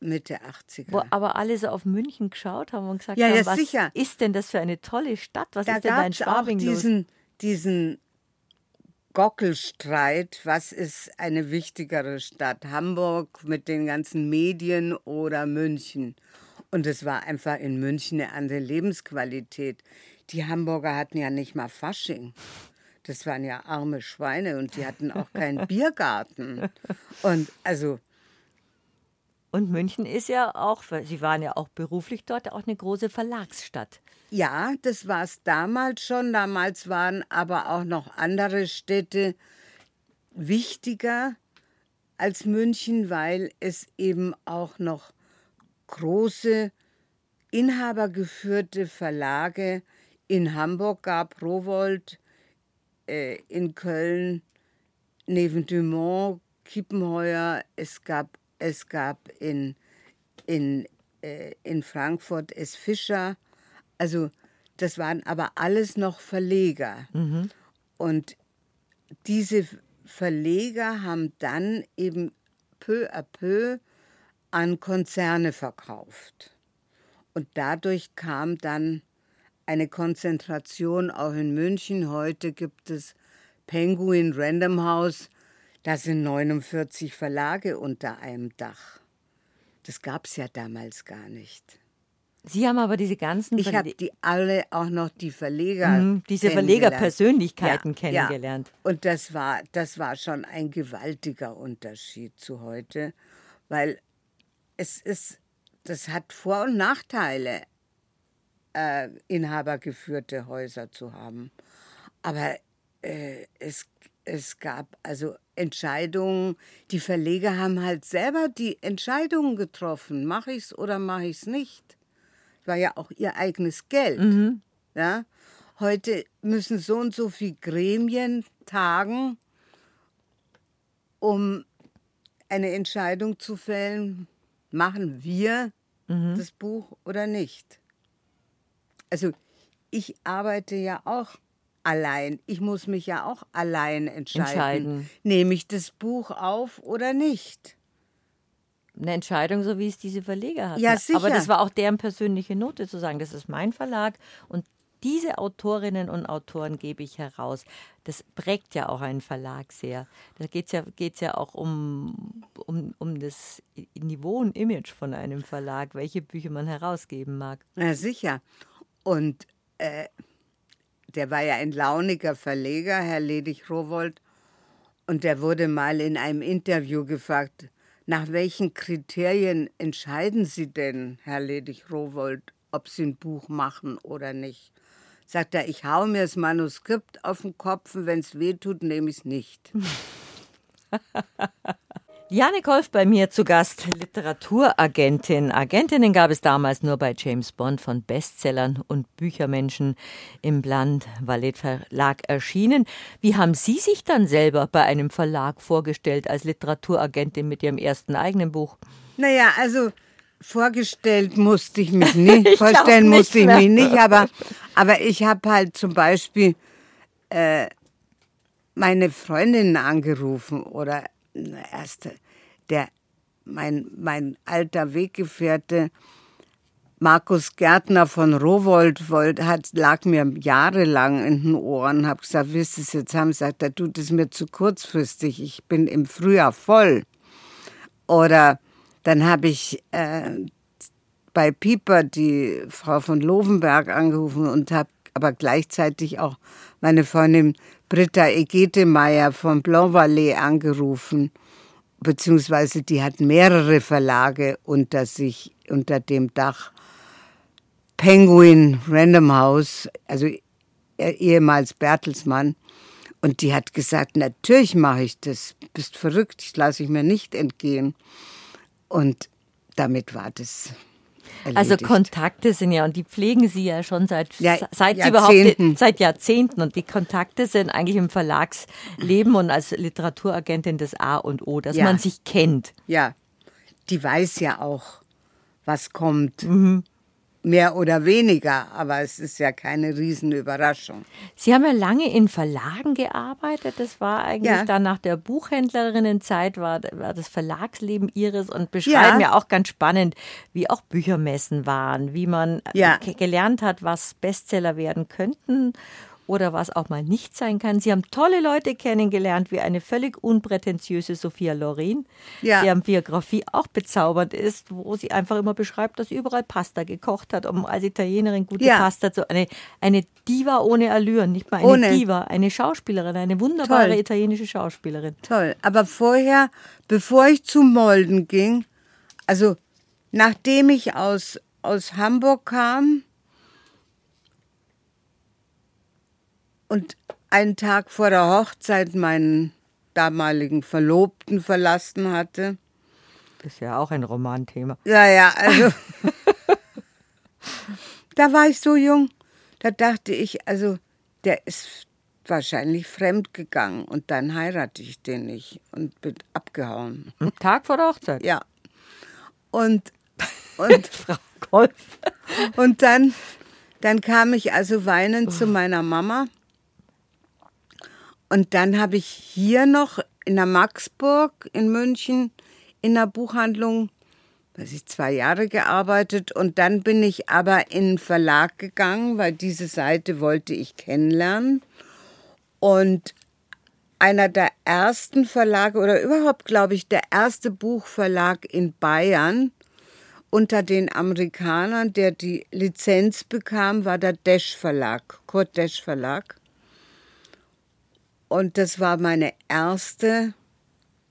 Mitte 80er. Wo aber alle so auf München geschaut haben und gesagt Ja, haben, ja, was sicher. ist denn das für eine tolle Stadt? Was da ist denn da in es auch Schwabing los? Diesen, Gockelstreit, was ist eine wichtigere Stadt, Hamburg mit den ganzen Medien oder München? Und es war einfach in München eine andere Lebensqualität. Die Hamburger hatten ja nicht mal Fasching. Das waren ja arme Schweine und die hatten auch keinen (laughs) Biergarten. Und also, Und München ist ja auch, Sie waren ja auch beruflich dort, auch eine große Verlagsstadt. Ja, das war es damals schon. Damals waren aber auch noch andere Städte wichtiger als München, weil es eben auch noch große inhabergeführte Verlage in Hamburg gab, Rowold, äh, in Köln, neben Dumont, Kiepenheuer, es gab, es gab in, in, äh, in Frankfurt es Fischer. Also das waren aber alles noch Verleger. Und diese Verleger haben dann eben peu à peu an Konzerne verkauft. Und dadurch kam dann eine Konzentration auch in München. Heute gibt es Penguin Random House. Da sind 49 Verlage unter einem Dach. Das gab es ja damals gar nicht. Sie haben aber diese ganzen Ich habe die alle auch noch die Verleger. Mhm, diese. Verlegerpersönlichkeiten Ja, kennengelernt. Ja. Und das war, das war schon ein gewaltiger Unterschied zu heute, weil es ist, das hat Vor- und Nachteile, äh, inhabergeführte Häuser zu haben. Aber äh, es, es gab also Entscheidungen, die Verleger haben halt selber die Entscheidungen getroffen, mache ich es oder mache ich es nicht. War ja auch ihr eigenes Geld. Ja? Heute müssen so und so viele Gremien tagen, um eine Entscheidung zu fällen, machen wir das Buch oder nicht. Also ich arbeite ja auch allein. Ich muss mich ja auch allein entscheiden. Entscheiden. Nehme ich das Buch auf oder nicht? Eine Entscheidung, so wie es diese Verleger hatten. Ja, sicher. Aber das war auch deren persönliche Note zu sagen, das ist mein Verlag und diese Autorinnen und Autoren gebe ich heraus. Das prägt ja auch einen Verlag sehr. Da geht es ja, geht's ja auch um, um, um das Niveau und Image von einem Verlag, welche Bücher man herausgeben mag. Ja, sicher. Und äh, der war ja ein launiger Verleger, Herr Ledig-Rowold. Und der wurde mal in einem Interview gefragt, nach welchen Kriterien entscheiden Sie denn, Herr Ledig-Rowold, ob Sie ein Buch machen oder nicht? Sagt er, ich hau mir das Manuskript auf den Kopf und wenn es weh tut, nehme ich es nicht. (laughs) Janik Wolf bei mir zu Gast, Literaturagentin. Agentinnen gab es damals nur bei James Bond von Bestsellern und Büchermenschen im Bland Vallet Verlag erschienen. Wie haben Sie sich dann selber bei einem Verlag vorgestellt als Literaturagentin mit Ihrem ersten eigenen Buch? Naja, also vorgestellt musste ich mich (laughs) nicht, ich vorstellen nicht musste ich mich nicht, aber, aber ich habe halt zum Beispiel äh, meine Freundinnen angerufen oder erste, der, mein, mein alter Weggefährte, Markus Gärtner von Rowold hat, lag mir jahrelang in den Ohren, habe gesagt, wisst ihr es jetzt haben, sagt er, tut es mir zu kurzfristig, ich bin im Frühjahr voll. Oder dann habe ich äh, bei Pieper die Frau von Lovenberg angerufen und habe aber gleichzeitig auch meine Freundin Britta Egetemeyer von Blanc angerufen, beziehungsweise die hat mehrere Verlage unter sich, unter dem Dach. Penguin Random House, also ehemals Bertelsmann. Und die hat gesagt, natürlich mache ich das. Bist verrückt, das lasse ich mir nicht entgehen. Und damit war das Erledigt. Also Kontakte sind ja, und die pflegen Sie ja schon seit, ja, seit Jahrzehnten. überhaupt, seit Jahrzehnten. Und die Kontakte sind eigentlich im Verlagsleben und als Literaturagentin das A und O, dass ja. man sich kennt. Ja, die weiß ja auch, was kommt. Mhm mehr oder weniger, aber es ist ja keine Riesenüberraschung. Sie haben ja lange in Verlagen gearbeitet. Das war eigentlich ja. dann nach der Buchhändlerinnenzeit war, war das Verlagsleben Ihres und beschreiben ja. ja. auch ganz spannend, wie auch Büchermessen waren, wie man ja. gelernt hat, was Bestseller werden könnten oder was auch mal nicht sein kann. Sie haben tolle Leute kennengelernt, wie eine völlig unprätentiöse Sophia Loren, ja. deren Biografie auch bezaubernd ist, wo sie einfach immer beschreibt, dass sie überall Pasta gekocht hat, um als Italienerin gute ja. Pasta zu. Eine, eine Diva ohne Allüren, nicht mal eine ohne. Diva, eine Schauspielerin, eine wunderbare Toll. italienische Schauspielerin. Toll. Aber vorher, bevor ich zu Molden ging, also nachdem ich aus, aus Hamburg kam, und einen Tag vor der Hochzeit meinen damaligen Verlobten verlassen hatte. Das ist ja auch ein Romanthema. Ja, ja, also. (laughs) da war ich so jung, da dachte ich, also, der ist wahrscheinlich fremd gegangen und dann heirate ich den nicht und bin abgehauen. Einen Tag vor der Hochzeit? Ja. Und, (laughs) und Frau Golf. Und dann, dann kam ich also weinend zu meiner Mama und dann habe ich hier noch in der Maxburg in München in der Buchhandlung, weiß ich, zwei Jahre gearbeitet. Und dann bin ich aber in einen Verlag gegangen, weil diese Seite wollte ich kennenlernen. Und einer der ersten Verlage oder überhaupt, glaube ich, der erste Buchverlag in Bayern unter den Amerikanern, der die Lizenz bekam, war der Desch Verlag, Kurt Desch Verlag. Und das war meine erste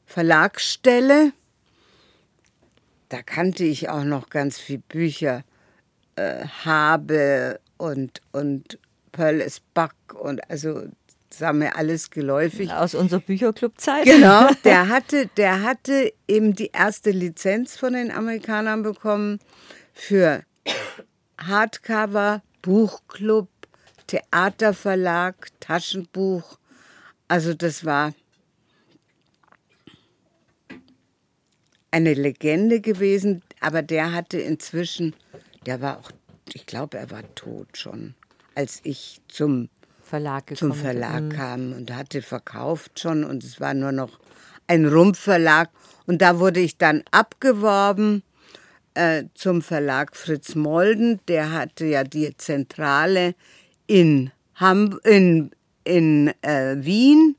Verlagsstelle. Da kannte ich auch noch ganz viele Bücher. Äh, Habe und, und Pearl is Buck und also das war mir alles geläufig. Aus unserer Bücherclub-Zeit. Genau, (laughs) der hatte, der hatte eben die erste Lizenz von den Amerikanern bekommen für Hardcover, Buchclub, Theaterverlag, Taschenbuch also das war eine Legende gewesen, aber der hatte inzwischen, der war auch, ich glaube, er war tot schon, als ich zum Verlag, zum Verlag mhm. kam und hatte verkauft schon und es war nur noch ein Rumpfverlag. Und da wurde ich dann abgeworben äh, zum Verlag Fritz Molden, der hatte ja die Zentrale in, Ham in, in äh, Wien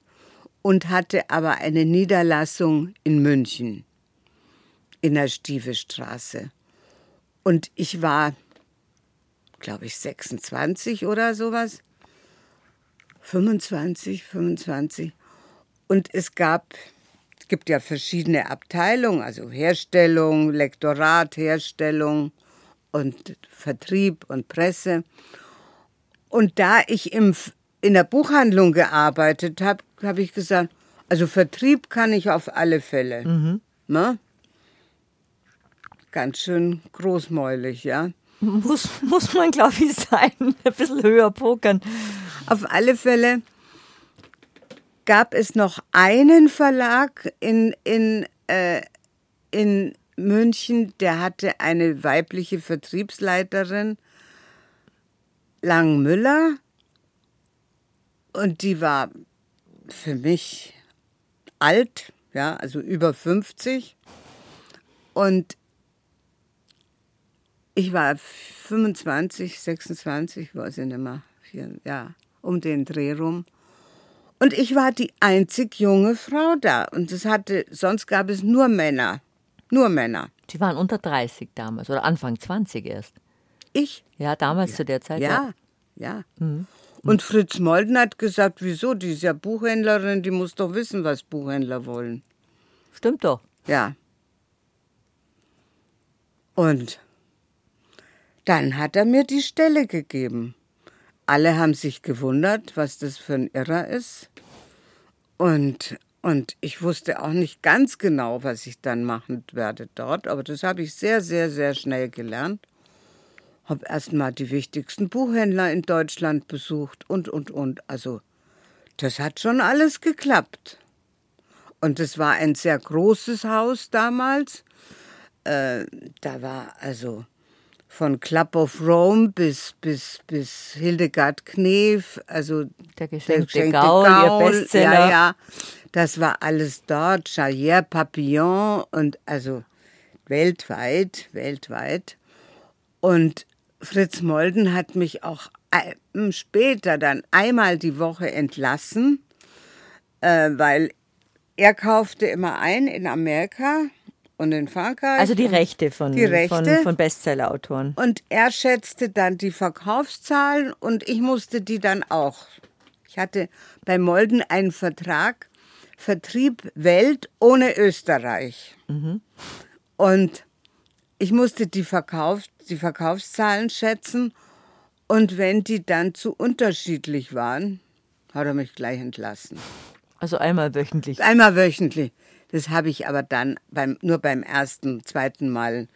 und hatte aber eine Niederlassung in München in der Stiefelstraße. Und ich war, glaube ich, 26 oder sowas. 25, 25. Und es gab, es gibt ja verschiedene Abteilungen, also Herstellung, Lektorat, Herstellung und Vertrieb und Presse. Und da ich im, in der Buchhandlung gearbeitet habe, habe ich gesagt, also Vertrieb kann ich auf alle Fälle. Mhm. Ne? Ganz schön großmäulig, ja. Muss, muss man, glaube ich, sein. (laughs) Ein bisschen höher pokern. Auf alle Fälle gab es noch einen Verlag in, in, äh, in München, der hatte eine weibliche Vertriebsleiterin, Lang Müller. Und die war für mich alt, ja, also über 50. Und ich war 25, 26, weiß ich nicht mehr, ja, um den Dreh rum. Und ich war die einzig junge Frau da. Und es hatte, sonst gab es nur Männer. Nur Männer. Sie waren unter 30 damals oder Anfang 20 erst. Ich? Ja, damals ja. zu der Zeit. Ja, ja. Mhm. Und Fritz Molden hat gesagt, wieso, die ist ja Buchhändlerin, die muss doch wissen, was Buchhändler wollen. Stimmt doch. Ja. Und dann hat er mir die Stelle gegeben. Alle haben sich gewundert, was das für ein Irrer ist. Und, und ich wusste auch nicht ganz genau, was ich dann machen werde dort, aber das habe ich sehr, sehr, sehr schnell gelernt. Habe erst mal die wichtigsten Buchhändler in Deutschland besucht und, und, und. Also, das hat schon alles geklappt. Und es war ein sehr großes Haus damals. Äh, da war also von Club of Rome bis, bis, bis Hildegard Knef, also der geschenkte, der geschenkte Gaul, Gaul, ihr Bestseller. Ja, ja, das war alles dort, Charrière Papillon und also weltweit, weltweit. Und Fritz Molden hat mich auch später dann einmal die Woche entlassen, äh, weil er kaufte immer ein in Amerika und in Frankreich. Also die Rechte von, die Rechte. von, von Bestsellerautoren. Und er schätzte dann die Verkaufszahlen und ich musste die dann auch. Ich hatte bei Molden einen Vertrag, Vertrieb Welt ohne Österreich. Mhm. Und ich musste die, Verkauf, die Verkaufszahlen schätzen und wenn die dann zu unterschiedlich waren, hat er mich gleich entlassen. Also einmal wöchentlich? Einmal wöchentlich. Das habe ich aber dann beim, nur beim ersten, zweiten Mal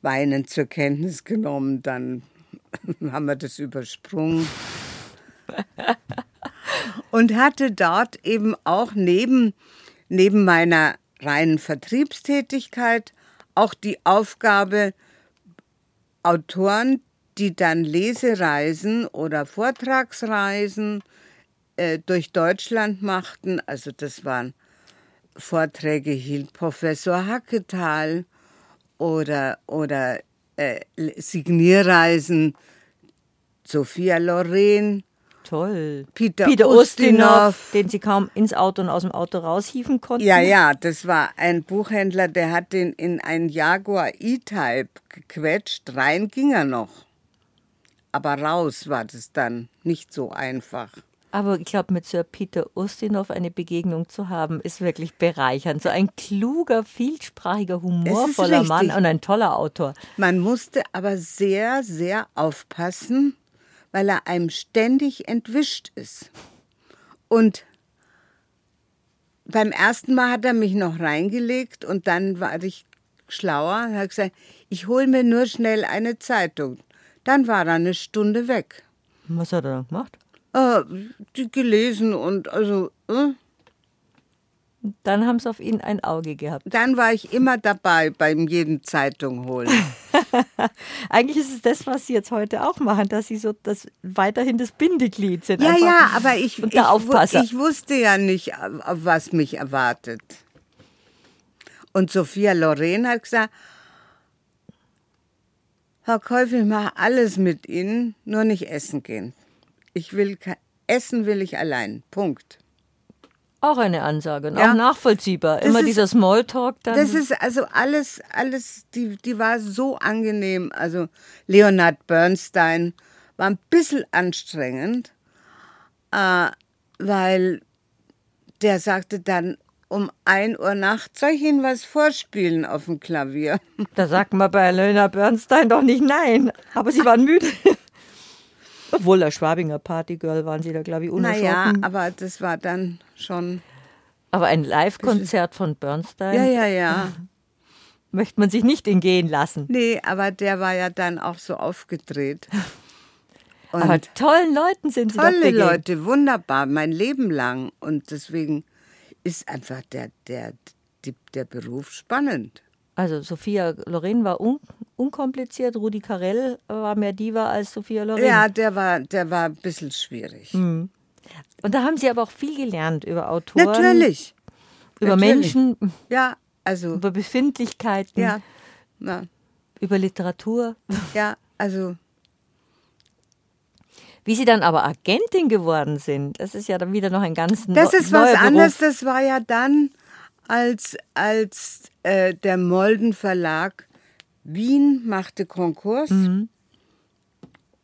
weinen zur Kenntnis genommen. Dann (laughs) haben wir das übersprungen. (laughs) Und hatte dort eben auch neben, neben meiner reinen Vertriebstätigkeit auch die Aufgabe, Autoren, die dann Lesereisen oder Vortragsreisen äh, durch Deutschland machten, also das waren Vorträge hielt Professor Hacketal oder, oder äh, Signierreisen Sophia Loren. Toll. Peter, Peter Ustinov, den Sie kaum ins Auto und aus dem Auto raushieven konnten. Ja, ja, das war ein Buchhändler, der hat den in ein Jaguar E-Type gequetscht. Rein ging er noch. Aber raus war das dann nicht so einfach. Aber ich glaube, mit Sir Peter Ustinov eine Begegnung zu haben, ist wirklich bereichernd. So ein kluger, vielsprachiger, humorvoller Mann und ein toller Autor. Man musste aber sehr, sehr aufpassen, weil er einem ständig entwischt ist. Und beim ersten Mal hat er mich noch reingelegt und dann war ich schlauer. Er hat gesagt, ich hole mir nur schnell eine Zeitung. Dann war er eine Stunde weg. Was hat er dann gemacht? äh, die gelesen und also. Äh? Dann haben sie auf ihn ein Auge gehabt. Dann war ich immer dabei beim jeden Zeitung holen. (laughs) Eigentlich ist es das, was Sie jetzt heute auch machen, dass Sie so das weiterhin das Bindeglied sind. Ja, ja, aber ich, ich, ich wusste ja nicht, was mich erwartet. Und Sophia Loren hat gesagt, Frau Käufe, ich mache alles mit Ihnen, nur nicht essen gehen Ich will essen will ich allein. Punkt. Auch eine Ansage, ja. auch nachvollziehbar. Das Immer ist, dieser Smalltalk dann. Das ist also alles, alles, die, die war so angenehm. Also Leonard Bernstein war ein bisschen anstrengend, äh, weil der sagte dann um 1 Uhr nachts, soll ich Ihnen was vorspielen auf dem Klavier? Da sagt man bei Leonard Bernstein doch nicht nein, aber Sie waren müde. (laughs) Obwohl der Schwabinger Partygirl waren Sie da, glaube ich, unerschrocken. Naja, aber das war dann schon. Aber ein Live-Konzert von Bernstein? Ja, ja, ja. (laughs) Möchte man sich nicht entgehen lassen. Nee, aber der war ja dann auch so aufgedreht. (laughs) Und aber tollen Leuten sind Sie Tolle Leute, wunderbar, mein Leben lang. Und deswegen ist einfach der, der, der Beruf spannend. Also Sophia Loren war un unkompliziert, Rudi Carell war mehr Diva als Sophia Loren. Ja, der war, der war ein bisschen schwierig. Mhm. Und da haben Sie aber auch viel gelernt über Autoren. Natürlich. Über Natürlich. Menschen. Ja, also. Über Befindlichkeiten. Ja. ja. Über Literatur. Ja, also. Wie Sie dann aber Agentin geworden sind, das ist ja dann wieder noch ein ganz Das ist was anderes. Das war ja dann, als, als äh, der Molden Verlag Wien machte Konkurs. Mhm.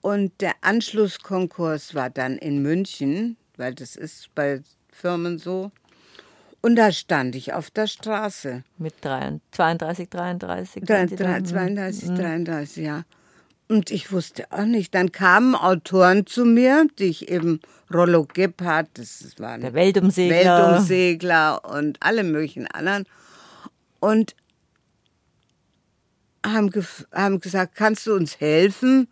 Und der Anschlusskonkurs war dann in München, weil das ist bei Firmen so. Und da stand ich auf der Straße. Mit 32, 33? 32, 33, ja. Und ich wusste auch nicht. Dann kamen Autoren zu mir, die ich eben, Rollo Gebhardt, das war der Weltumsegler. Weltumsegler und alle möglichen anderen. Und haben, haben gesagt, kannst du uns helfen?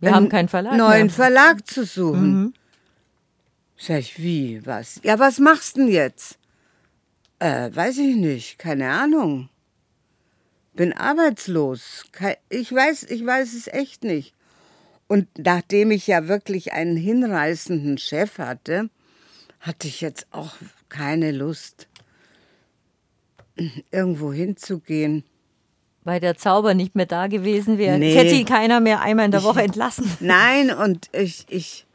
Wir haben keinen Verlag. Neuen mehr. Verlag zu suchen. Mhm. Sag ich, wie, was? Ja, was machst du denn jetzt? Äh, weiß ich nicht, keine Ahnung. Bin arbeitslos. Ich weiß, ich weiß es echt nicht. Und nachdem ich ja wirklich einen hinreißenden Chef hatte, hatte ich jetzt auch keine Lust, irgendwo hinzugehen weil der Zauber nicht mehr da gewesen wäre. Nee. Hätte ihn keiner mehr einmal in der Woche entlassen. (laughs) Nein, und ich, ich,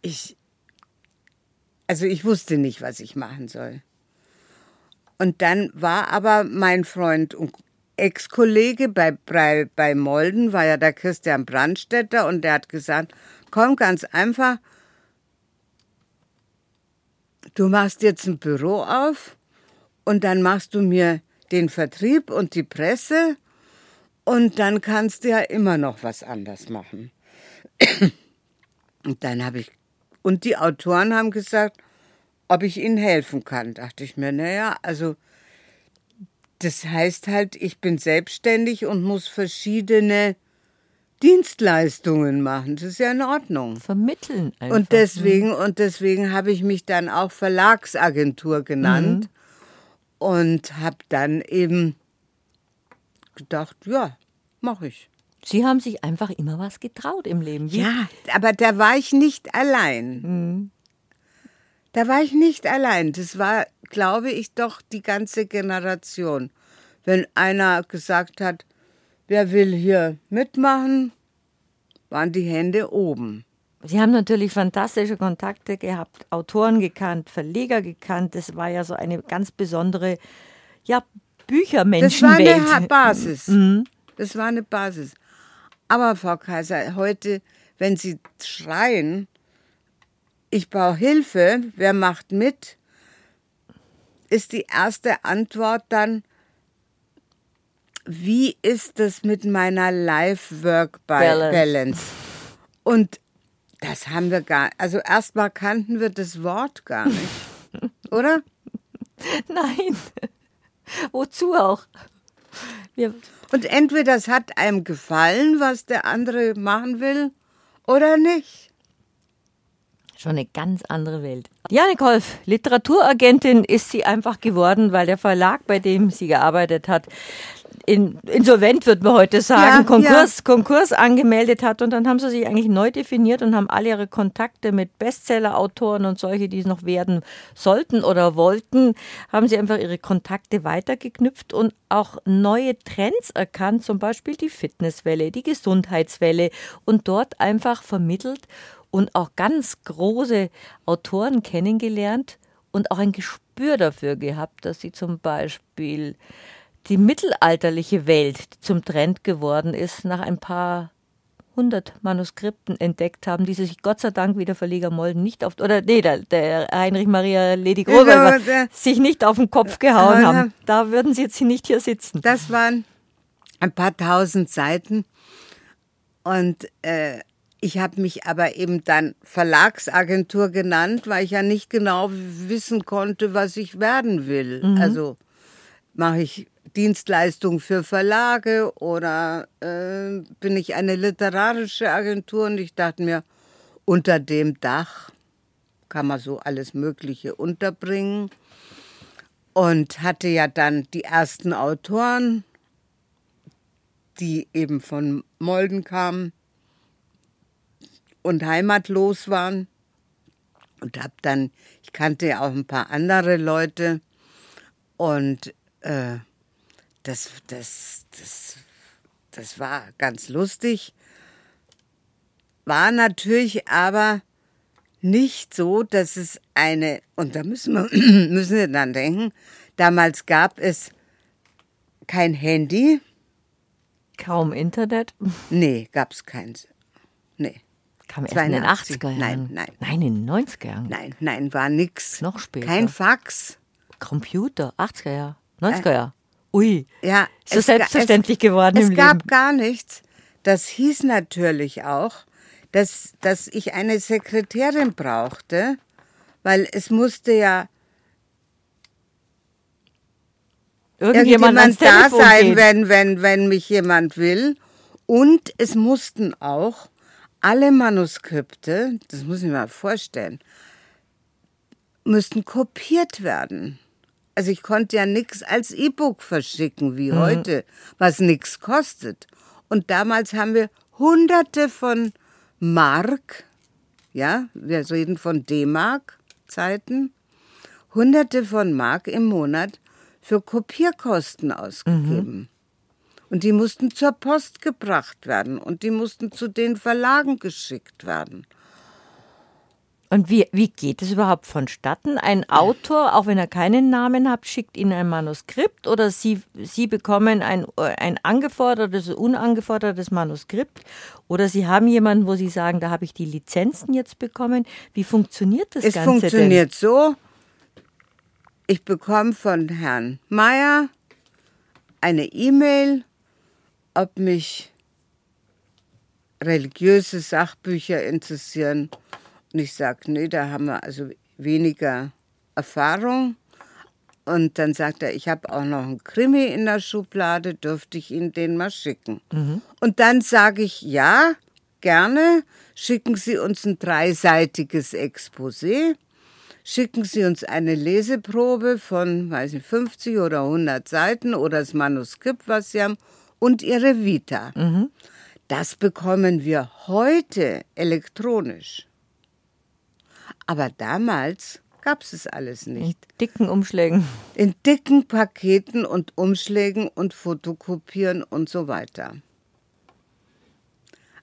ich, also ich wusste nicht, was ich machen soll. Und dann war aber mein Freund und Ex-Kollege bei, bei, bei Molden, war ja der Christian Brandstätter, und der hat gesagt, komm ganz einfach, du machst jetzt ein Büro auf und dann machst du mir den Vertrieb und die Presse und dann kannst du ja immer noch was anders machen. Und dann habe ich, und die Autoren haben gesagt, ob ich ihnen helfen kann. Dachte ich mir, naja, also das heißt halt, ich bin selbstständig und muss verschiedene Dienstleistungen machen. Das ist ja in Ordnung. Vermitteln einfach. Und deswegen, und deswegen habe ich mich dann auch Verlagsagentur genannt mhm. und habe dann eben gedacht, ja, mache ich. Sie haben sich einfach immer was getraut im Leben. Wie? Ja, aber da war ich nicht allein. Mhm. Da war ich nicht allein. Das war, glaube ich, doch die ganze Generation. Wenn einer gesagt hat, wer will hier mitmachen, waren die Hände oben. Sie haben natürlich fantastische Kontakte gehabt, Autoren gekannt, Verleger gekannt. Das war ja so eine ganz besondere ja, Büchermenschenwelt. Das war eine Basis. Mhm. Das war eine Basis. Aber Frau Kaiser, heute, wenn Sie schreien, ich brauche Hilfe, wer macht mit, ist die erste Antwort dann, wie ist es mit meiner Life-Work-Balance? Und das haben wir gar, also erstmal kannten wir das Wort gar nicht, (laughs) oder? Nein. (laughs) Wozu auch? Wir und entweder es hat einem gefallen, was der andere machen will, oder nicht. Schon eine ganz andere Welt. Janik Holf, Literaturagentin ist sie einfach geworden, weil der Verlag, bei dem sie gearbeitet hat, in, insolvent, wird man heute sagen, ja, Konkurs, ja. Konkurs angemeldet hat. Und dann haben sie sich eigentlich neu definiert und haben alle ihre Kontakte mit Bestseller-Autoren und solche, die es noch werden sollten oder wollten, haben sie einfach ihre Kontakte weitergeknüpft und auch neue Trends erkannt, zum Beispiel die Fitnesswelle, die Gesundheitswelle und dort einfach vermittelt und auch ganz große Autoren kennengelernt und auch ein Gespür dafür gehabt, dass sie zum Beispiel die mittelalterliche Welt zum Trend geworden ist, nach ein paar hundert Manuskripten entdeckt haben, die sich Gott sei Dank wie der Verleger Molden nicht auf, oder nee, der, der Heinrich Maria Ledig Rohrberger, sich nicht auf den Kopf gehauen haben. Da würden sie jetzt nicht hier sitzen. Das waren ein paar tausend Seiten und äh, ich habe mich aber eben dann Verlagsagentur genannt, weil ich ja nicht genau wissen konnte, was ich werden will. Mhm. Also mache ich Dienstleistung für Verlage oder äh, bin ich eine literarische Agentur? Und ich dachte mir, unter dem Dach kann man so alles Mögliche unterbringen. Und hatte ja dann die ersten Autoren, die eben von Molden kamen und heimatlos waren. Und habe dann, ich kannte ja auch ein paar andere Leute und äh, das, das, das, das war ganz lustig. War natürlich aber nicht so, dass es eine, und da müssen wir, (clears throat) müssen wir dann denken, damals gab es kein Handy. Kaum Internet? (laughs) Nee, gab es keins. Nee. Kam erst in den 80er Jahren. Nein, nein. Nein, in den 90er Jahren. Nein, nein, war nix. Noch später. Kein Fax. Computer, 80er Jahre, 90er Jahre. Ui, ja, so es, selbstverständlich es, geworden es im gab Leben. gar nichts. Das hieß natürlich auch, dass, dass ich eine Sekretärin brauchte, weil es musste ja irgendjemand, irgendjemand da sein, wenn, wenn, wenn mich jemand will. Und es mussten auch alle Manuskripte, das muss ich mir mal vorstellen, müssten kopiert werden. Also ich konnte ja nichts als E-Book verschicken wie mhm. heute, was nichts kostet. Und damals haben wir hunderte von Mark, ja, wir reden von D-Mark Zeiten, hunderte von Mark im Monat für Kopierkosten ausgegeben. Mhm. Und die mussten zur Post gebracht werden und die mussten zu den Verlagen geschickt werden. Und wie, wie geht es überhaupt vonstatten? Ein Autor, auch wenn er keinen Namen hat, schickt Ihnen ein Manuskript oder Sie, Sie bekommen ein, ein angefordertes, unangefordertes Manuskript oder Sie haben jemanden, wo Sie sagen, da habe ich die Lizenzen jetzt bekommen. Wie funktioniert das es Ganze? Es funktioniert denn? so, ich bekomme von Herrn Meyer eine E-Mail, ob mich religiöse Sachbücher interessieren und ich sage, nee, da haben wir also weniger Erfahrung. Und dann sagt er, ich habe auch noch einen Krimi in der Schublade, dürfte ich Ihnen den mal schicken? Mhm. Und dann sage ich, ja, gerne, schicken Sie uns ein dreiseitiges Exposé, schicken Sie uns eine Leseprobe von, weiß nicht, 50 oder 100 Seiten oder das Manuskript, was Sie haben, und Ihre Vita. Mhm. Das bekommen wir heute elektronisch. Aber damals gab es es alles nicht. In dicken Umschlägen. In dicken Paketen und Umschlägen und Fotokopieren und so weiter.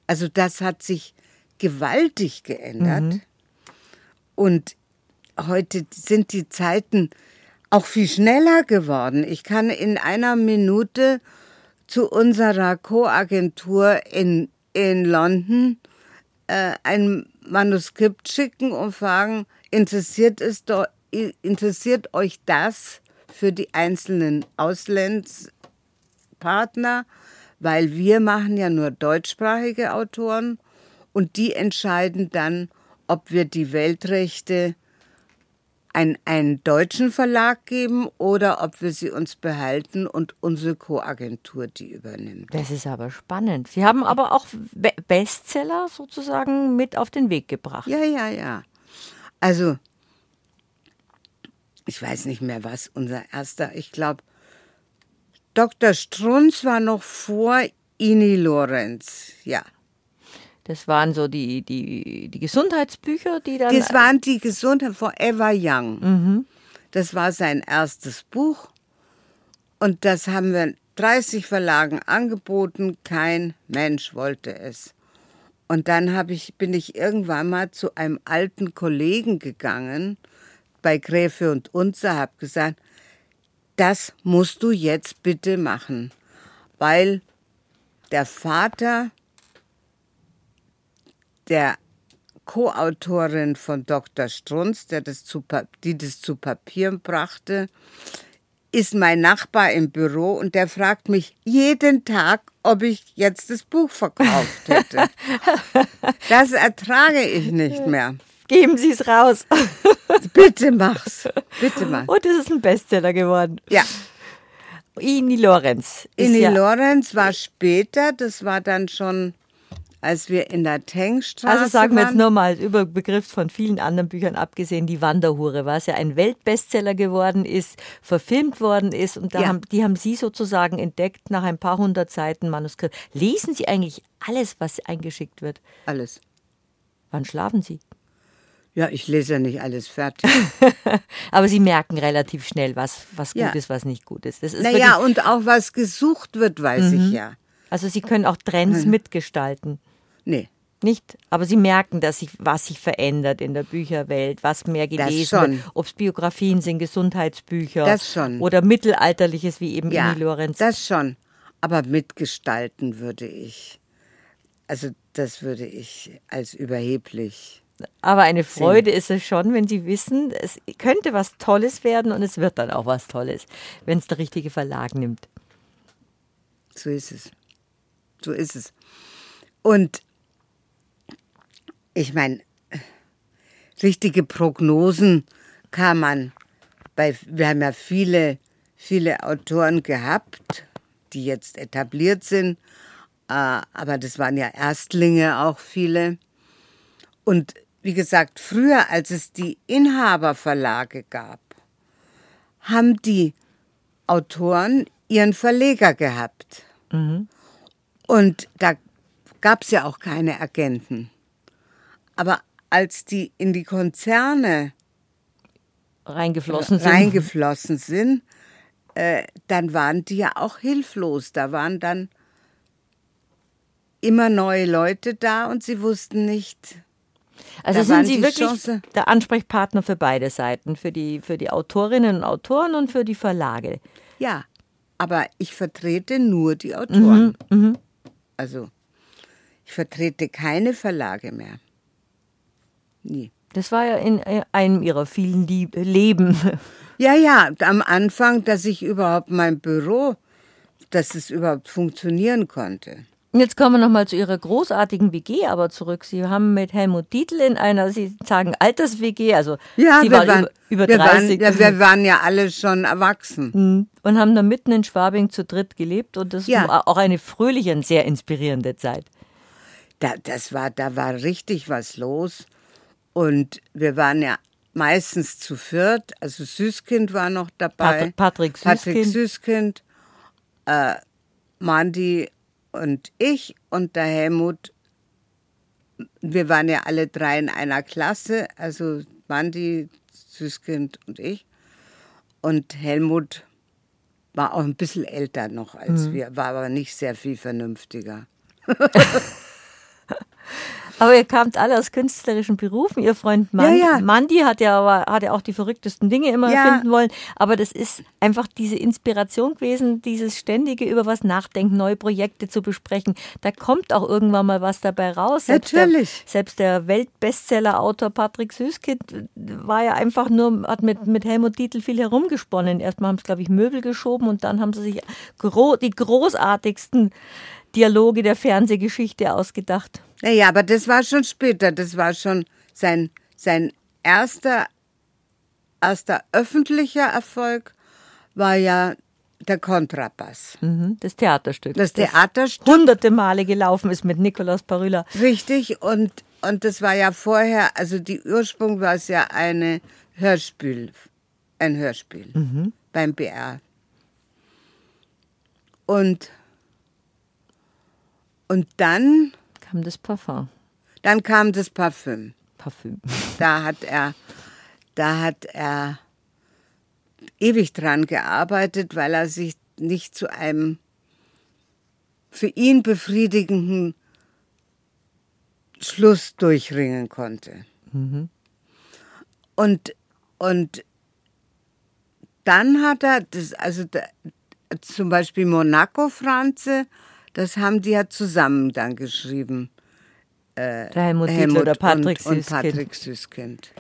Also das hat sich gewaltig geändert. Mhm. Und heute sind die Zeiten auch viel schneller geworden. Ich kann in einer Minute zu unserer Co-Agentur in, in London äh, ein Manuskript schicken und fragen, interessiert, es doch, interessiert euch das für die einzelnen Auslandspartner? Weil wir machen ja nur deutschsprachige Autoren und die entscheiden dann, ob wir die Weltrechte ein, einen deutschen Verlag geben oder ob wir sie uns behalten und unsere Co-Agentur die übernimmt. Das ist aber spannend. Sie haben aber auch Be Bestseller sozusagen mit auf den Weg gebracht. Ja, ja, ja. Also, ich weiß nicht mehr, was unser erster, ich glaube, Dr. Strunz war noch vor Ini Lorenz, ja. Das waren so die, die, die Gesundheitsbücher, die dann. Das waren die Gesundheit Forever Young. Mhm. Das war sein erstes Buch. Und das haben wir 30 Verlagen angeboten. Kein Mensch wollte es. Und dann ich, bin ich irgendwann mal zu einem alten Kollegen gegangen bei Gräfe und Unzer, habe gesagt, das musst du jetzt bitte machen, weil der Vater der Co-Autorin von Dr. Strunz, der das zu, die das zu Papier brachte, ist mein Nachbar im Büro und der fragt mich jeden Tag, ob ich jetzt das Buch verkauft hätte. (laughs) das ertrage ich nicht mehr. Geben Sie es raus. (laughs) Bitte mach's. Bitte mach. Und es ist ein Bestseller geworden. Ja. Ini Lorenz. Ini ja Lorenz war später, das war dann schon als wir in der Tankstraße Also sagen wir jetzt nur mal über Begriff von vielen anderen Büchern abgesehen, die Wanderhure, was ja ein Weltbestseller geworden ist, verfilmt worden ist und da Ja. haben, die haben Sie sozusagen entdeckt nach ein paar hundert Seiten Manuskript. Lesen Sie eigentlich alles, was eingeschickt wird? Alles. Wann schlafen Sie? Ja, ich lese ja nicht alles fertig. (laughs) Aber Sie merken relativ schnell, was, was gut Ja. ist, was nicht gut ist. Das ist naja, und auch was gesucht wird, weiß ich ja. also Sie können auch Trends mitgestalten. Nee. Nicht? Aber Sie merken, dass sich, was sich verändert in der Bücherwelt, was mehr gelesen wird. Ob es Biografien sind, Gesundheitsbücher. Das schon. Oder Mittelalterliches, wie eben Ja, Emil Lorenz. das schon. Aber mitgestalten würde ich. Also das würde ich als überheblich. Aber eine Freude ist es schon, wenn Sie wissen, es könnte was Tolles werden und es wird dann auch was Tolles, wenn es der richtige Verlag nimmt. So ist es. So ist es. Und ich meine, richtige Prognosen kann man bei, wir haben ja viele, viele Autoren gehabt, die jetzt etabliert sind, äh, aber das waren ja Erstlinge auch viele. Und wie gesagt, früher, als es die Inhaberverlage gab, haben die Autoren ihren Verleger gehabt. Und da gab es ja auch keine Agenten. Aber als die in die Konzerne Reingeflossen sind. reingeflossen sind, äh, dann waren die ja auch hilflos. Da waren dann immer neue Leute da und sie wussten nicht. Also sind Sie wirklich Chance- der Ansprechpartner für beide Seiten, für die, für die Autorinnen und Autoren und für die Verlage. Ja, aber ich vertrete nur die Autoren. Mhm, Also, ich vertrete keine Verlage mehr. Nie. Das war ja in äh, einem Ihrer vielen Lieb Leben. (laughs) Ja, ja, am Anfang, dass ich überhaupt mein Büro, dass es überhaupt funktionieren konnte. Jetzt kommen wir nochmal zu Ihrer großartigen WG aber zurück. Sie haben mit Helmut Dietl in einer, Sie sagen Alters-WG, also Ja, Sie wir waren, waren, über, über wir, 30 waren, ja, wir waren ja alle schon erwachsen. (laughs) Mhm. und haben da mitten in Schwabing zu dritt gelebt und das Ja. war auch eine fröhliche und sehr inspirierende Zeit. Da, das war, da war richtig was los. Und wir waren ja meistens zu viert. Also Süßkind war noch dabei. Pat- Patrick Patrick Süßkind. Süßkind, äh, Mandy und ich und der Helmut. Wir waren ja alle drei in einer Klasse. Also Mandy, Süßkind und ich. Und Helmut war auch ein bisschen älter noch als Mhm. wir, war aber nicht sehr viel vernünftiger. (laughs) Aber ihr kamt alle aus künstlerischen Berufen. Ihr Freund Man Ja, ja. Mandy hat ja, aber, hat ja auch die verrücktesten Dinge immer Ja. erfinden wollen. Aber das ist einfach diese Inspiration gewesen, dieses ständige über was nachdenken, neue Projekte zu besprechen. Da kommt auch irgendwann mal was dabei raus. Selbst Natürlich. Der, selbst der Weltbestseller-Autor Patrick Süßkind war ja einfach nur, hat mit, mit Helmut Dietl viel herumgesponnen. Erstmal haben sie, glaube ich, Möbel geschoben und dann haben sie sich gro die großartigsten Dialoge der Fernsehgeschichte ausgedacht. Naja, aber das war schon später. Das war schon sein, sein erster, erster öffentlicher Erfolg war ja der Kontrabass. Mhm, Das Theaterstück. Das Theaterstück, hunderte Male gelaufen ist mit Nikolaus Parüla. richtig. Und, und das war ja vorher, also die Ursprung war es ja eine Hörspiel, ein Hörspiel beim BR. Und, und dann, Kam das Parfum. dann kam das Parfüm. Parfüm. Da hat er, da hat er ewig dran gearbeitet, weil er sich nicht zu einem für ihn befriedigenden Schluss durchringen konnte. Und, und dann hat er, das, also da, zum Beispiel Monaco Franze, das haben die ja zusammen dann geschrieben. Der Helmut, Helmut oder Patrick und, und Süßkind. Patrick Süßkind.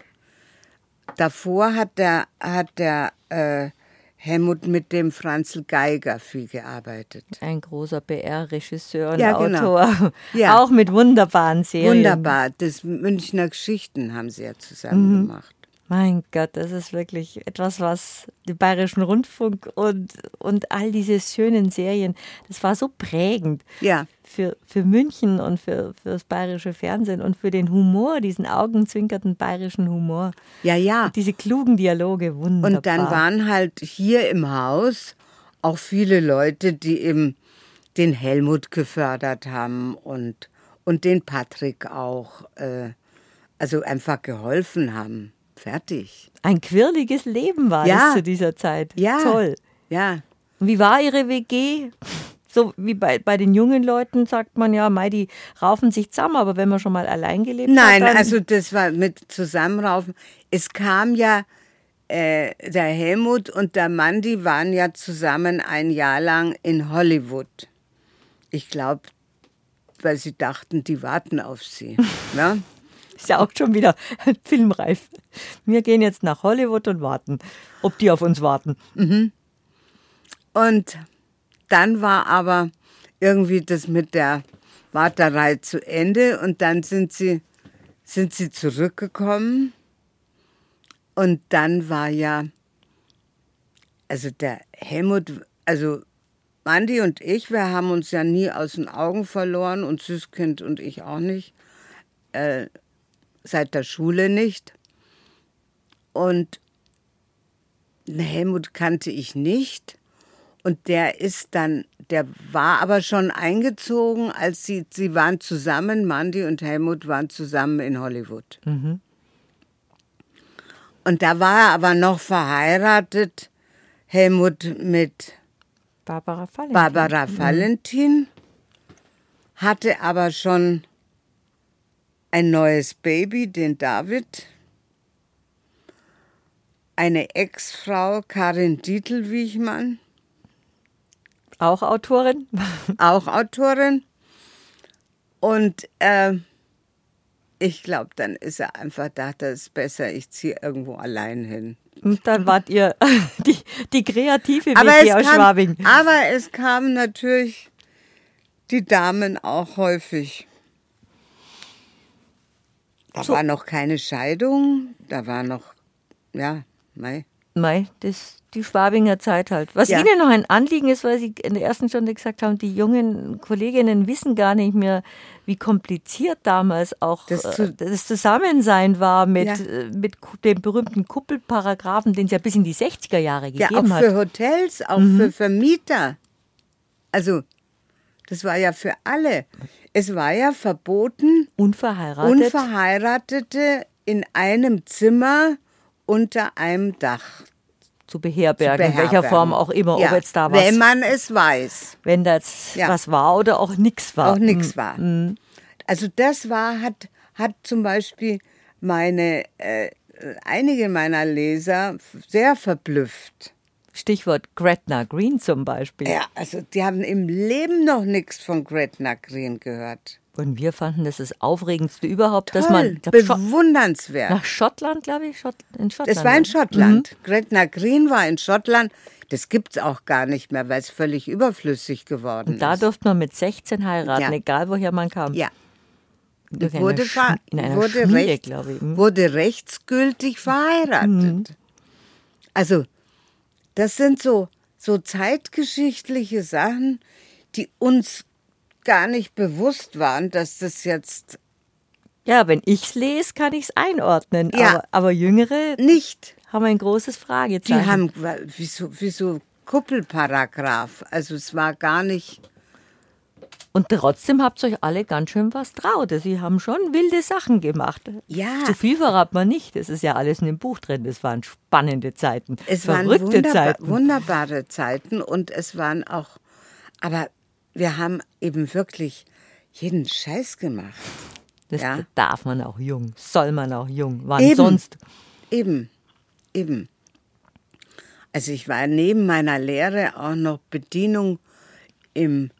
Davor hat der, hat der äh, Helmut mit dem Franzl Geiger viel gearbeitet. Ein großer BR-Regisseur und Ja, genau. Autor. Ja. Auch mit wunderbaren Serien. Wunderbar. Das Münchner Geschichten haben sie ja zusammen gemacht. Mein Gott, das ist wirklich etwas, was den Bayerischen Rundfunk und, und all diese schönen Serien, das war so prägend Ja. für, für München und für, für das bayerische Fernsehen und für den Humor, diesen augenzwinkerten bayerischen Humor. Ja, ja. Diese klugen Dialoge, wunderbar. Und dann waren halt hier im Haus auch viele Leute, die eben den Helmut gefördert haben und, und den Patrick auch, äh, also einfach geholfen haben. Fertig. Ein quirliges Leben war Ja. das zu dieser Zeit. Ja. Toll. Ja. Wie war Ihre WG? So wie bei, bei den jungen Leuten sagt man ja, Mei, die raufen sich zusammen, aber wenn man schon mal allein gelebt Nein, hat. dann- also das war mit Zusammenraufen. Es kam ja, äh, der Helmut und der Mandy waren ja zusammen ein Jahr lang in Hollywood. Ich glaube, weil sie dachten, die warten auf sie. (laughs) ne? Ist ja auch schon wieder (laughs) filmreif. Wir gehen jetzt nach Hollywood und warten, ob die auf uns warten. Und dann war aber irgendwie das mit der Warterei zu Ende und dann sind sie, sind sie zurückgekommen. Und dann war ja, also der Helmut, also Mandy und ich, wir haben uns ja nie aus den Augen verloren und Süßkind und ich auch nicht, äh, seit der Schule nicht. Und Helmut kannte ich nicht. Und der ist dann, der war aber schon eingezogen, als sie, sie waren zusammen, Mandy und Helmut waren zusammen in Hollywood. Und da war er aber noch verheiratet, Helmut mit Barbara Fallen. Barbara Valentin, hatte aber schon ein neues Baby, den David. Eine Ex-Frau, Karin Dietl-Wiechmann. Auch Autorin. (laughs) auch Autorin. Und äh, ich glaube, dann ist er einfach, dachte, es ist besser, ich ziehe irgendwo allein hin. Und dann wart ihr (laughs) die, die kreative Aber WG aus kam, Schwabing. aber es kamen natürlich die Damen auch häufig. Da war noch keine Scheidung, da war noch, ja, mei. Mei, das die Schwabinger Zeit halt. Was Ja. Ihnen noch ein Anliegen ist, weil Sie in der ersten Stunde gesagt haben, die jungen Kolleginnen wissen gar nicht mehr, wie kompliziert damals auch Das zu- das Zusammensein war mit, Ja. äh, mit dem berühmten Kuppelparagraphen, den es ja bis in die 60er Jahre Ja, gegeben auch hat. Mhm. für Hotels, auch für Vermieter. Also, das war ja für alle. Es war ja verboten, Unverheiratet. Unverheiratete in einem Zimmer unter einem Dach zu beherbergen, zu in welcher beherbergen. Form auch immer, ja, ob jetzt da was, Wenn man es weiß, wenn da jetzt Ja. was war oder auch nichts war. auch nichts war. Mhm. Also das war, hat, hat zum Beispiel meine, äh, einige meiner Leser sehr verblüfft. Stichwort Gretna Green zum Beispiel. Ja, also die haben im Leben noch nichts von Gretna Green gehört. Und wir fanden das das Aufregendste überhaupt, dass Toll, man glaub, Schott- bewundernswert. nach Schottland, glaube ich, Schott, in Schottland. Das war in ne? Schottland. Gretna Green war in Schottland. Das gibt's auch gar nicht mehr, weil es völlig überflüssig geworden Und da ist. durfte man mit 16 heiraten, Ja. egal woher man kam. Ja, wurde, Sch- in einer wurde, Schmiede, recht, glaube ich. Mhm. wurde rechtsgültig verheiratet. Also, das sind so, so zeitgeschichtliche Sachen, die uns gar nicht bewusst waren, dass das jetzt Ja, wenn ich's lese, kann ich's einordnen. Ja. Aber, aber Jüngere nicht, haben ein großes die Fragezeichen. haben, wieso, wieso Kuppelparagraph, also es war gar nicht, Und trotzdem habt ihr euch alle ganz schön was traut. Sie haben schon wilde Sachen gemacht. Ja. Zu viel verrat man nicht. Das ist ja alles in dem Buch drin. Das waren spannende Zeiten. Es waren verrückte wunderba Zeiten. wunderbare Zeiten und es waren auch, aber wir haben eben wirklich jeden Scheiß gemacht. Das Ja. darf man auch jung, soll man auch jung. Wann Eben. sonst? Eben, eben. Also ich war neben meiner Lehre auch noch Bedienung im,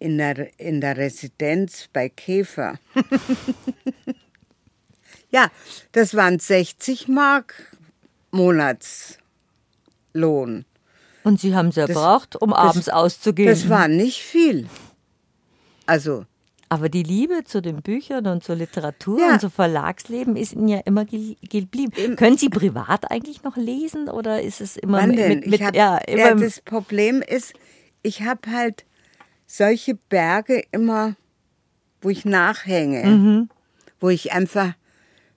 in, der, in der Residenz bei Käfer. (laughs) ja, das waren 60 Mark Monatslohn. Und Sie haben es erbraucht, um abends auszugehen. Das war nicht viel. Also, Aber die Liebe zu den Büchern und zur Literatur Ja. und zum Verlagsleben ist Ihnen ja immer ge- geblieben. Können Sie privat eigentlich noch lesen oder ist es immer wann mit, mit, mit ich hab, ja, immer ja, das Problem ist, ich habe halt solche Berge immer, wo ich nachhänge, Mhm. wo ich einfach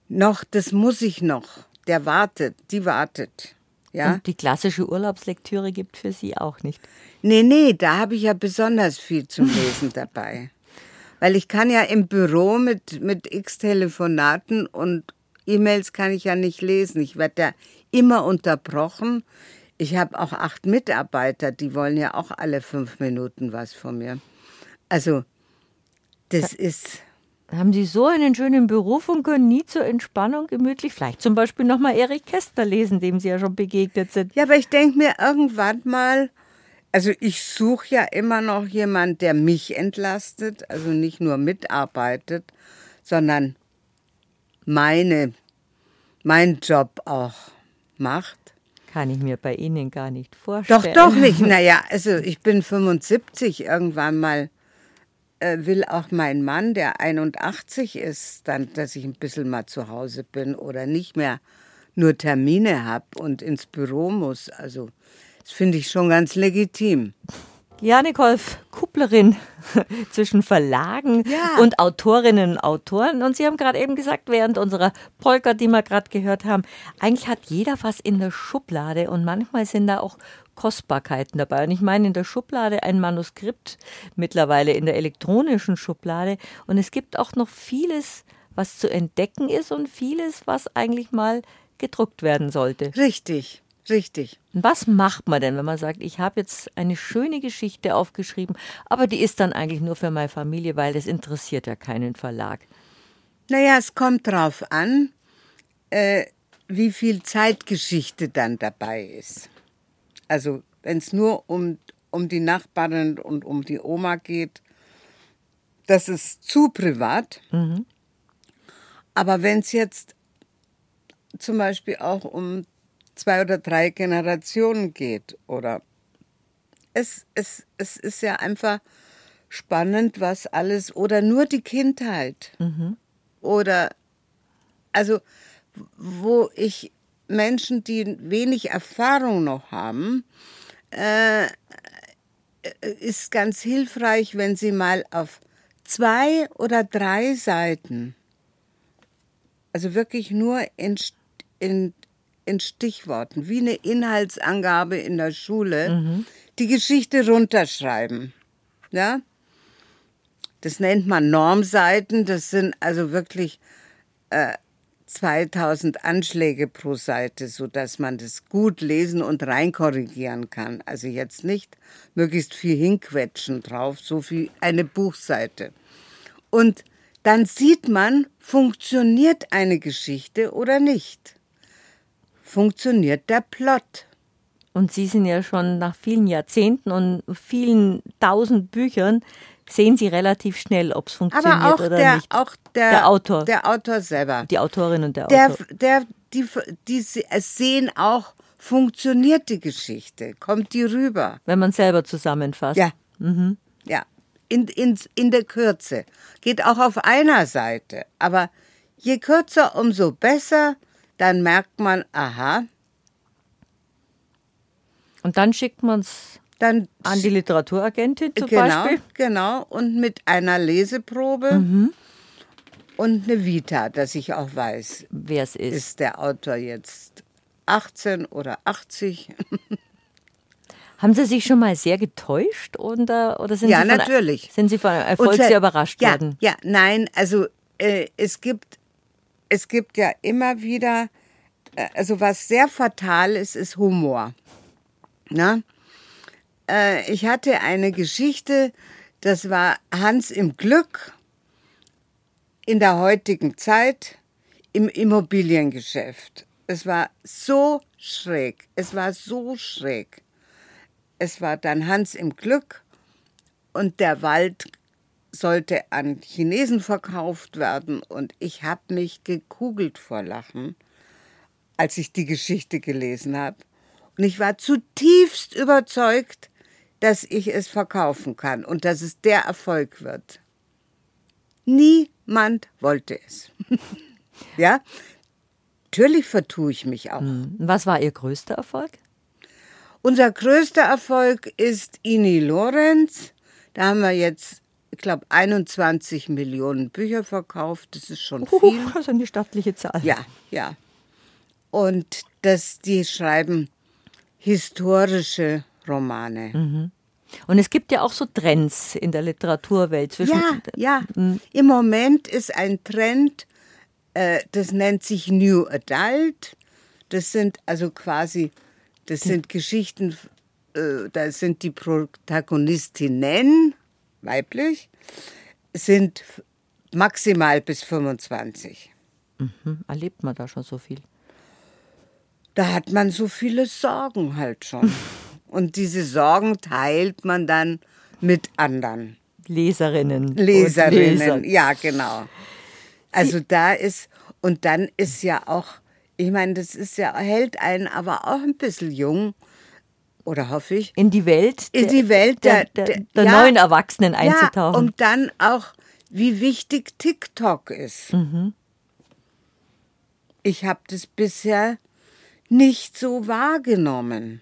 noch, das muss ich noch. Der wartet, die wartet. Ja? und die klassische Urlaubslektüre gibt für Sie auch nicht. Nee, nee, da habe ich ja besonders viel zum Lesen (laughs) dabei. Weil ich kann ja im Büro mit, mit x Telefonaten und E-Mails kann ich ja nicht lesen. Ich werde da immer unterbrochen. Ich habe auch acht Mitarbeiter, die wollen ja auch alle fünf Minuten was von mir. Also, das ist. Haben Sie so einen schönen Beruf und können nie zur Entspannung gemütlich, vielleicht zum Beispiel nochmal Erich Kästner lesen, dem Sie ja schon begegnet sind. Ja, aber ich denke mir irgendwann mal, also ich suche ja immer noch jemand, der mich entlastet, also nicht nur mitarbeitet, sondern meine, meinen Job auch macht. Kann ich mir bei Ihnen gar nicht vorstellen. Doch, doch nicht. (laughs) Naja, also ich bin 75 irgendwann mal. Äh, will auch mein Mann, der 81 ist, dann, dass ich ein bisschen mal zu Hause bin oder nicht mehr nur Termine habe und ins Büro muss. Also, das finde ich schon ganz legitim. Janik Wolf, Kupplerin (laughs) zwischen Verlagen Ja. und Autorinnen und Autoren. Und Sie haben gerade eben gesagt, während unserer Polka, die wir gerade gehört haben, eigentlich hat jeder was in der Schublade und manchmal sind da auch Kostbarkeiten dabei. Und ich meine in der Schublade ein Manuskript, mittlerweile in der elektronischen Schublade. Und es gibt auch noch vieles, was zu entdecken ist und vieles, was eigentlich mal gedruckt werden sollte. Richtig, richtig. Was macht man denn, wenn man sagt, ich habe jetzt eine schöne Geschichte aufgeschrieben, aber die ist dann eigentlich nur für meine Familie, weil das interessiert ja keinen Verlag. Naja, es kommt drauf an, äh, wie viel Zeitgeschichte dann dabei ist. Also, wenn es nur um, um die Nachbarin und um die Oma geht, das ist zu privat. Aber wenn es jetzt zum Beispiel auch um zwei oder drei Generationen geht oder? Es, es, es ist ja einfach spannend, was alles oder nur die Kindheit. Oder also wo ich Menschen, die wenig Erfahrung noch haben, äh, ist ganz hilfreich, wenn sie mal auf zwei oder drei Seiten, also wirklich nur in, in, in Stichworten, wie eine Inhaltsangabe in der Schule, die Geschichte runterschreiben. Ja? Das nennt man Normseiten. Das sind also wirklich äh, 2000 Anschläge pro Seite, sodass man das gut lesen und reinkorrigieren kann. Also jetzt nicht möglichst viel hinquetschen drauf, so wie eine Buchseite. Und dann sieht man, funktioniert eine Geschichte oder nicht. Funktioniert der Plot. Und Sie sind ja schon nach vielen Jahrzehnten und vielen tausend Büchern, sehen Sie relativ schnell, ob es funktioniert Aber auch oder der, nicht. auch der, Der Autor. Der Autor selber. Die Autorin und der, Der, Autor. der, die, die es sehen auch, funktioniert die Geschichte, kommt die rüber. Wenn man selber zusammenfasst. Ja. Ja. In, in, in der Kürze. Geht auch auf einer Seite. Aber je kürzer, umso besser. Dann merkt man, aha, Und dann schickt man es dann an die Literaturagentin zum genau, Beispiel. genau. Und mit einer Leseprobe und eine Vita, dass ich auch weiß, Wer es ist. ist der Autor jetzt 18 oder 80? (laughs) Haben Sie sich schon mal sehr getäuscht oder, oder sind, Ja, Sie von, natürlich. sind Sie von Erfolg sehr se- überrascht ja, worden? Ja, nein, also äh, es gibt es gibt ja immer wieder, äh, also was sehr fatal ist, ist Humor. Na? Äh, ich hatte eine Geschichte, das war Hans im Glück in der heutigen Zeit im Immobiliengeschäft. Es war so schräg. Es war so schräg. Es war dann Hans im Glück und der Wald sollte an Chinesen verkauft werden und ich habe mich gekugelt vor Lachen, als ich die Geschichte gelesen habe. Und ich war zutiefst überzeugt, dass ich es verkaufen kann und dass es der Erfolg wird. Niemand wollte es. (laughs) ja, natürlich vertue ich mich auch. Hm. Was war Ihr größter Erfolg? Unser größter Erfolg ist Ini Lorenz. Da haben wir jetzt, ich glaube, 21 Millionen Bücher verkauft. Das ist schon viel. Uh, das ist eine stattliche Zahl. Ja, ja. Und das, die schreiben historische Romane. Mhm. Und es gibt ja auch so Trends in der Literaturwelt. Zwischen ja, ja. Mhm. Im Moment ist ein Trend, äh, das nennt sich New Adult. Das sind also quasi, das sind Geschichten, äh, da sind die Protagonistinnen, weiblich, sind maximal bis 25. Mhm. Erlebt man da schon so viel? da hat man so viele Sorgen halt schon. (laughs) Und diese Sorgen teilt man dann mit anderen. Leserinnen. Leserinnen, Leser. ja, genau. Also Sie da ist, und dann ist ja auch, ich meine, das ist ja, hält einen aber auch ein bisschen jung, oder hoffe ich. In die Welt. In die Welt der, der, der, der ja, neuen Erwachsenen einzutauchen. Ja, und dann auch, wie wichtig TikTok ist. Mhm. Ich habe das bisher nicht so wahrgenommen.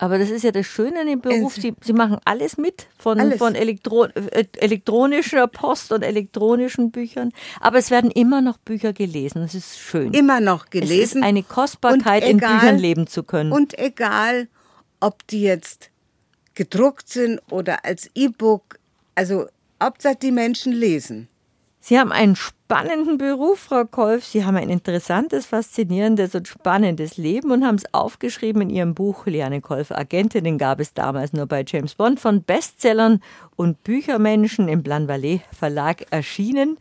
Aber das ist ja das Schöne an dem Beruf, Sie, Sie machen alles mit, von, alles. von Elektro äh, elektronischer Post und elektronischen Büchern. Aber es werden immer noch Bücher gelesen, das ist schön. Immer noch gelesen. Es ist eine Kostbarkeit, egal, in Büchern leben zu können. Und egal, ob die jetzt gedruckt sind oder als E-Book, also Hauptsache die Menschen lesen. Sie haben einen spannenden Beruf, Frau Kolf. Sie haben ein interessantes, faszinierendes und spannendes Leben und haben es aufgeschrieben in Ihrem Buch Liane Kolf Agentin. Den gab es damals nur bei James Bond von Bestsellern und Büchermenschen im Blanvalet Verlag erschienen.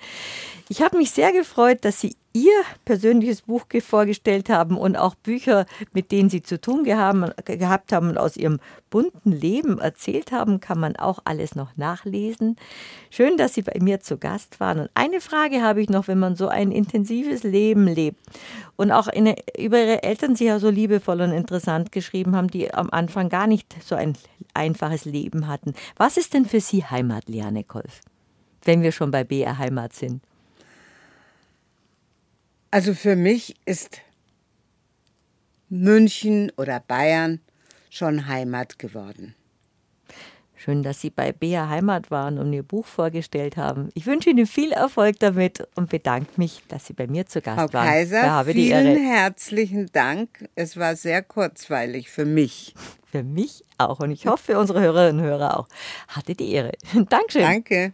Ich habe mich sehr gefreut, dass Sie Ihr persönliches Buch vorgestellt haben und auch Bücher, mit denen Sie zu tun gehabt haben und aus Ihrem bunten Leben erzählt haben, kann man auch alles noch nachlesen. Schön, dass Sie bei mir zu Gast waren. Und eine Frage habe ich noch, wenn man so ein intensives Leben lebt und auch eine, über Ihre Eltern Sie ja so liebevoll und interessant geschrieben haben, die am Anfang gar nicht so ein einfaches Leben hatten. Was ist denn für Sie Heimat, Liane Kolf, wenn wir schon bei BR Heimat sind? Also für mich ist München oder Bayern schon Heimat geworden. Schön, dass Sie bei Bea Heimat waren und Ihr Buch vorgestellt haben. Ich wünsche Ihnen viel Erfolg damit und bedanke mich, dass Sie bei mir zu Gast Frau waren. Kaiser, vielen herzlichen Dank. Es war sehr kurzweilig für mich. Für mich auch und ich hoffe für unsere Hörerinnen und Hörer auch. Hatte die Ehre. (laughs) Dankeschön. Danke.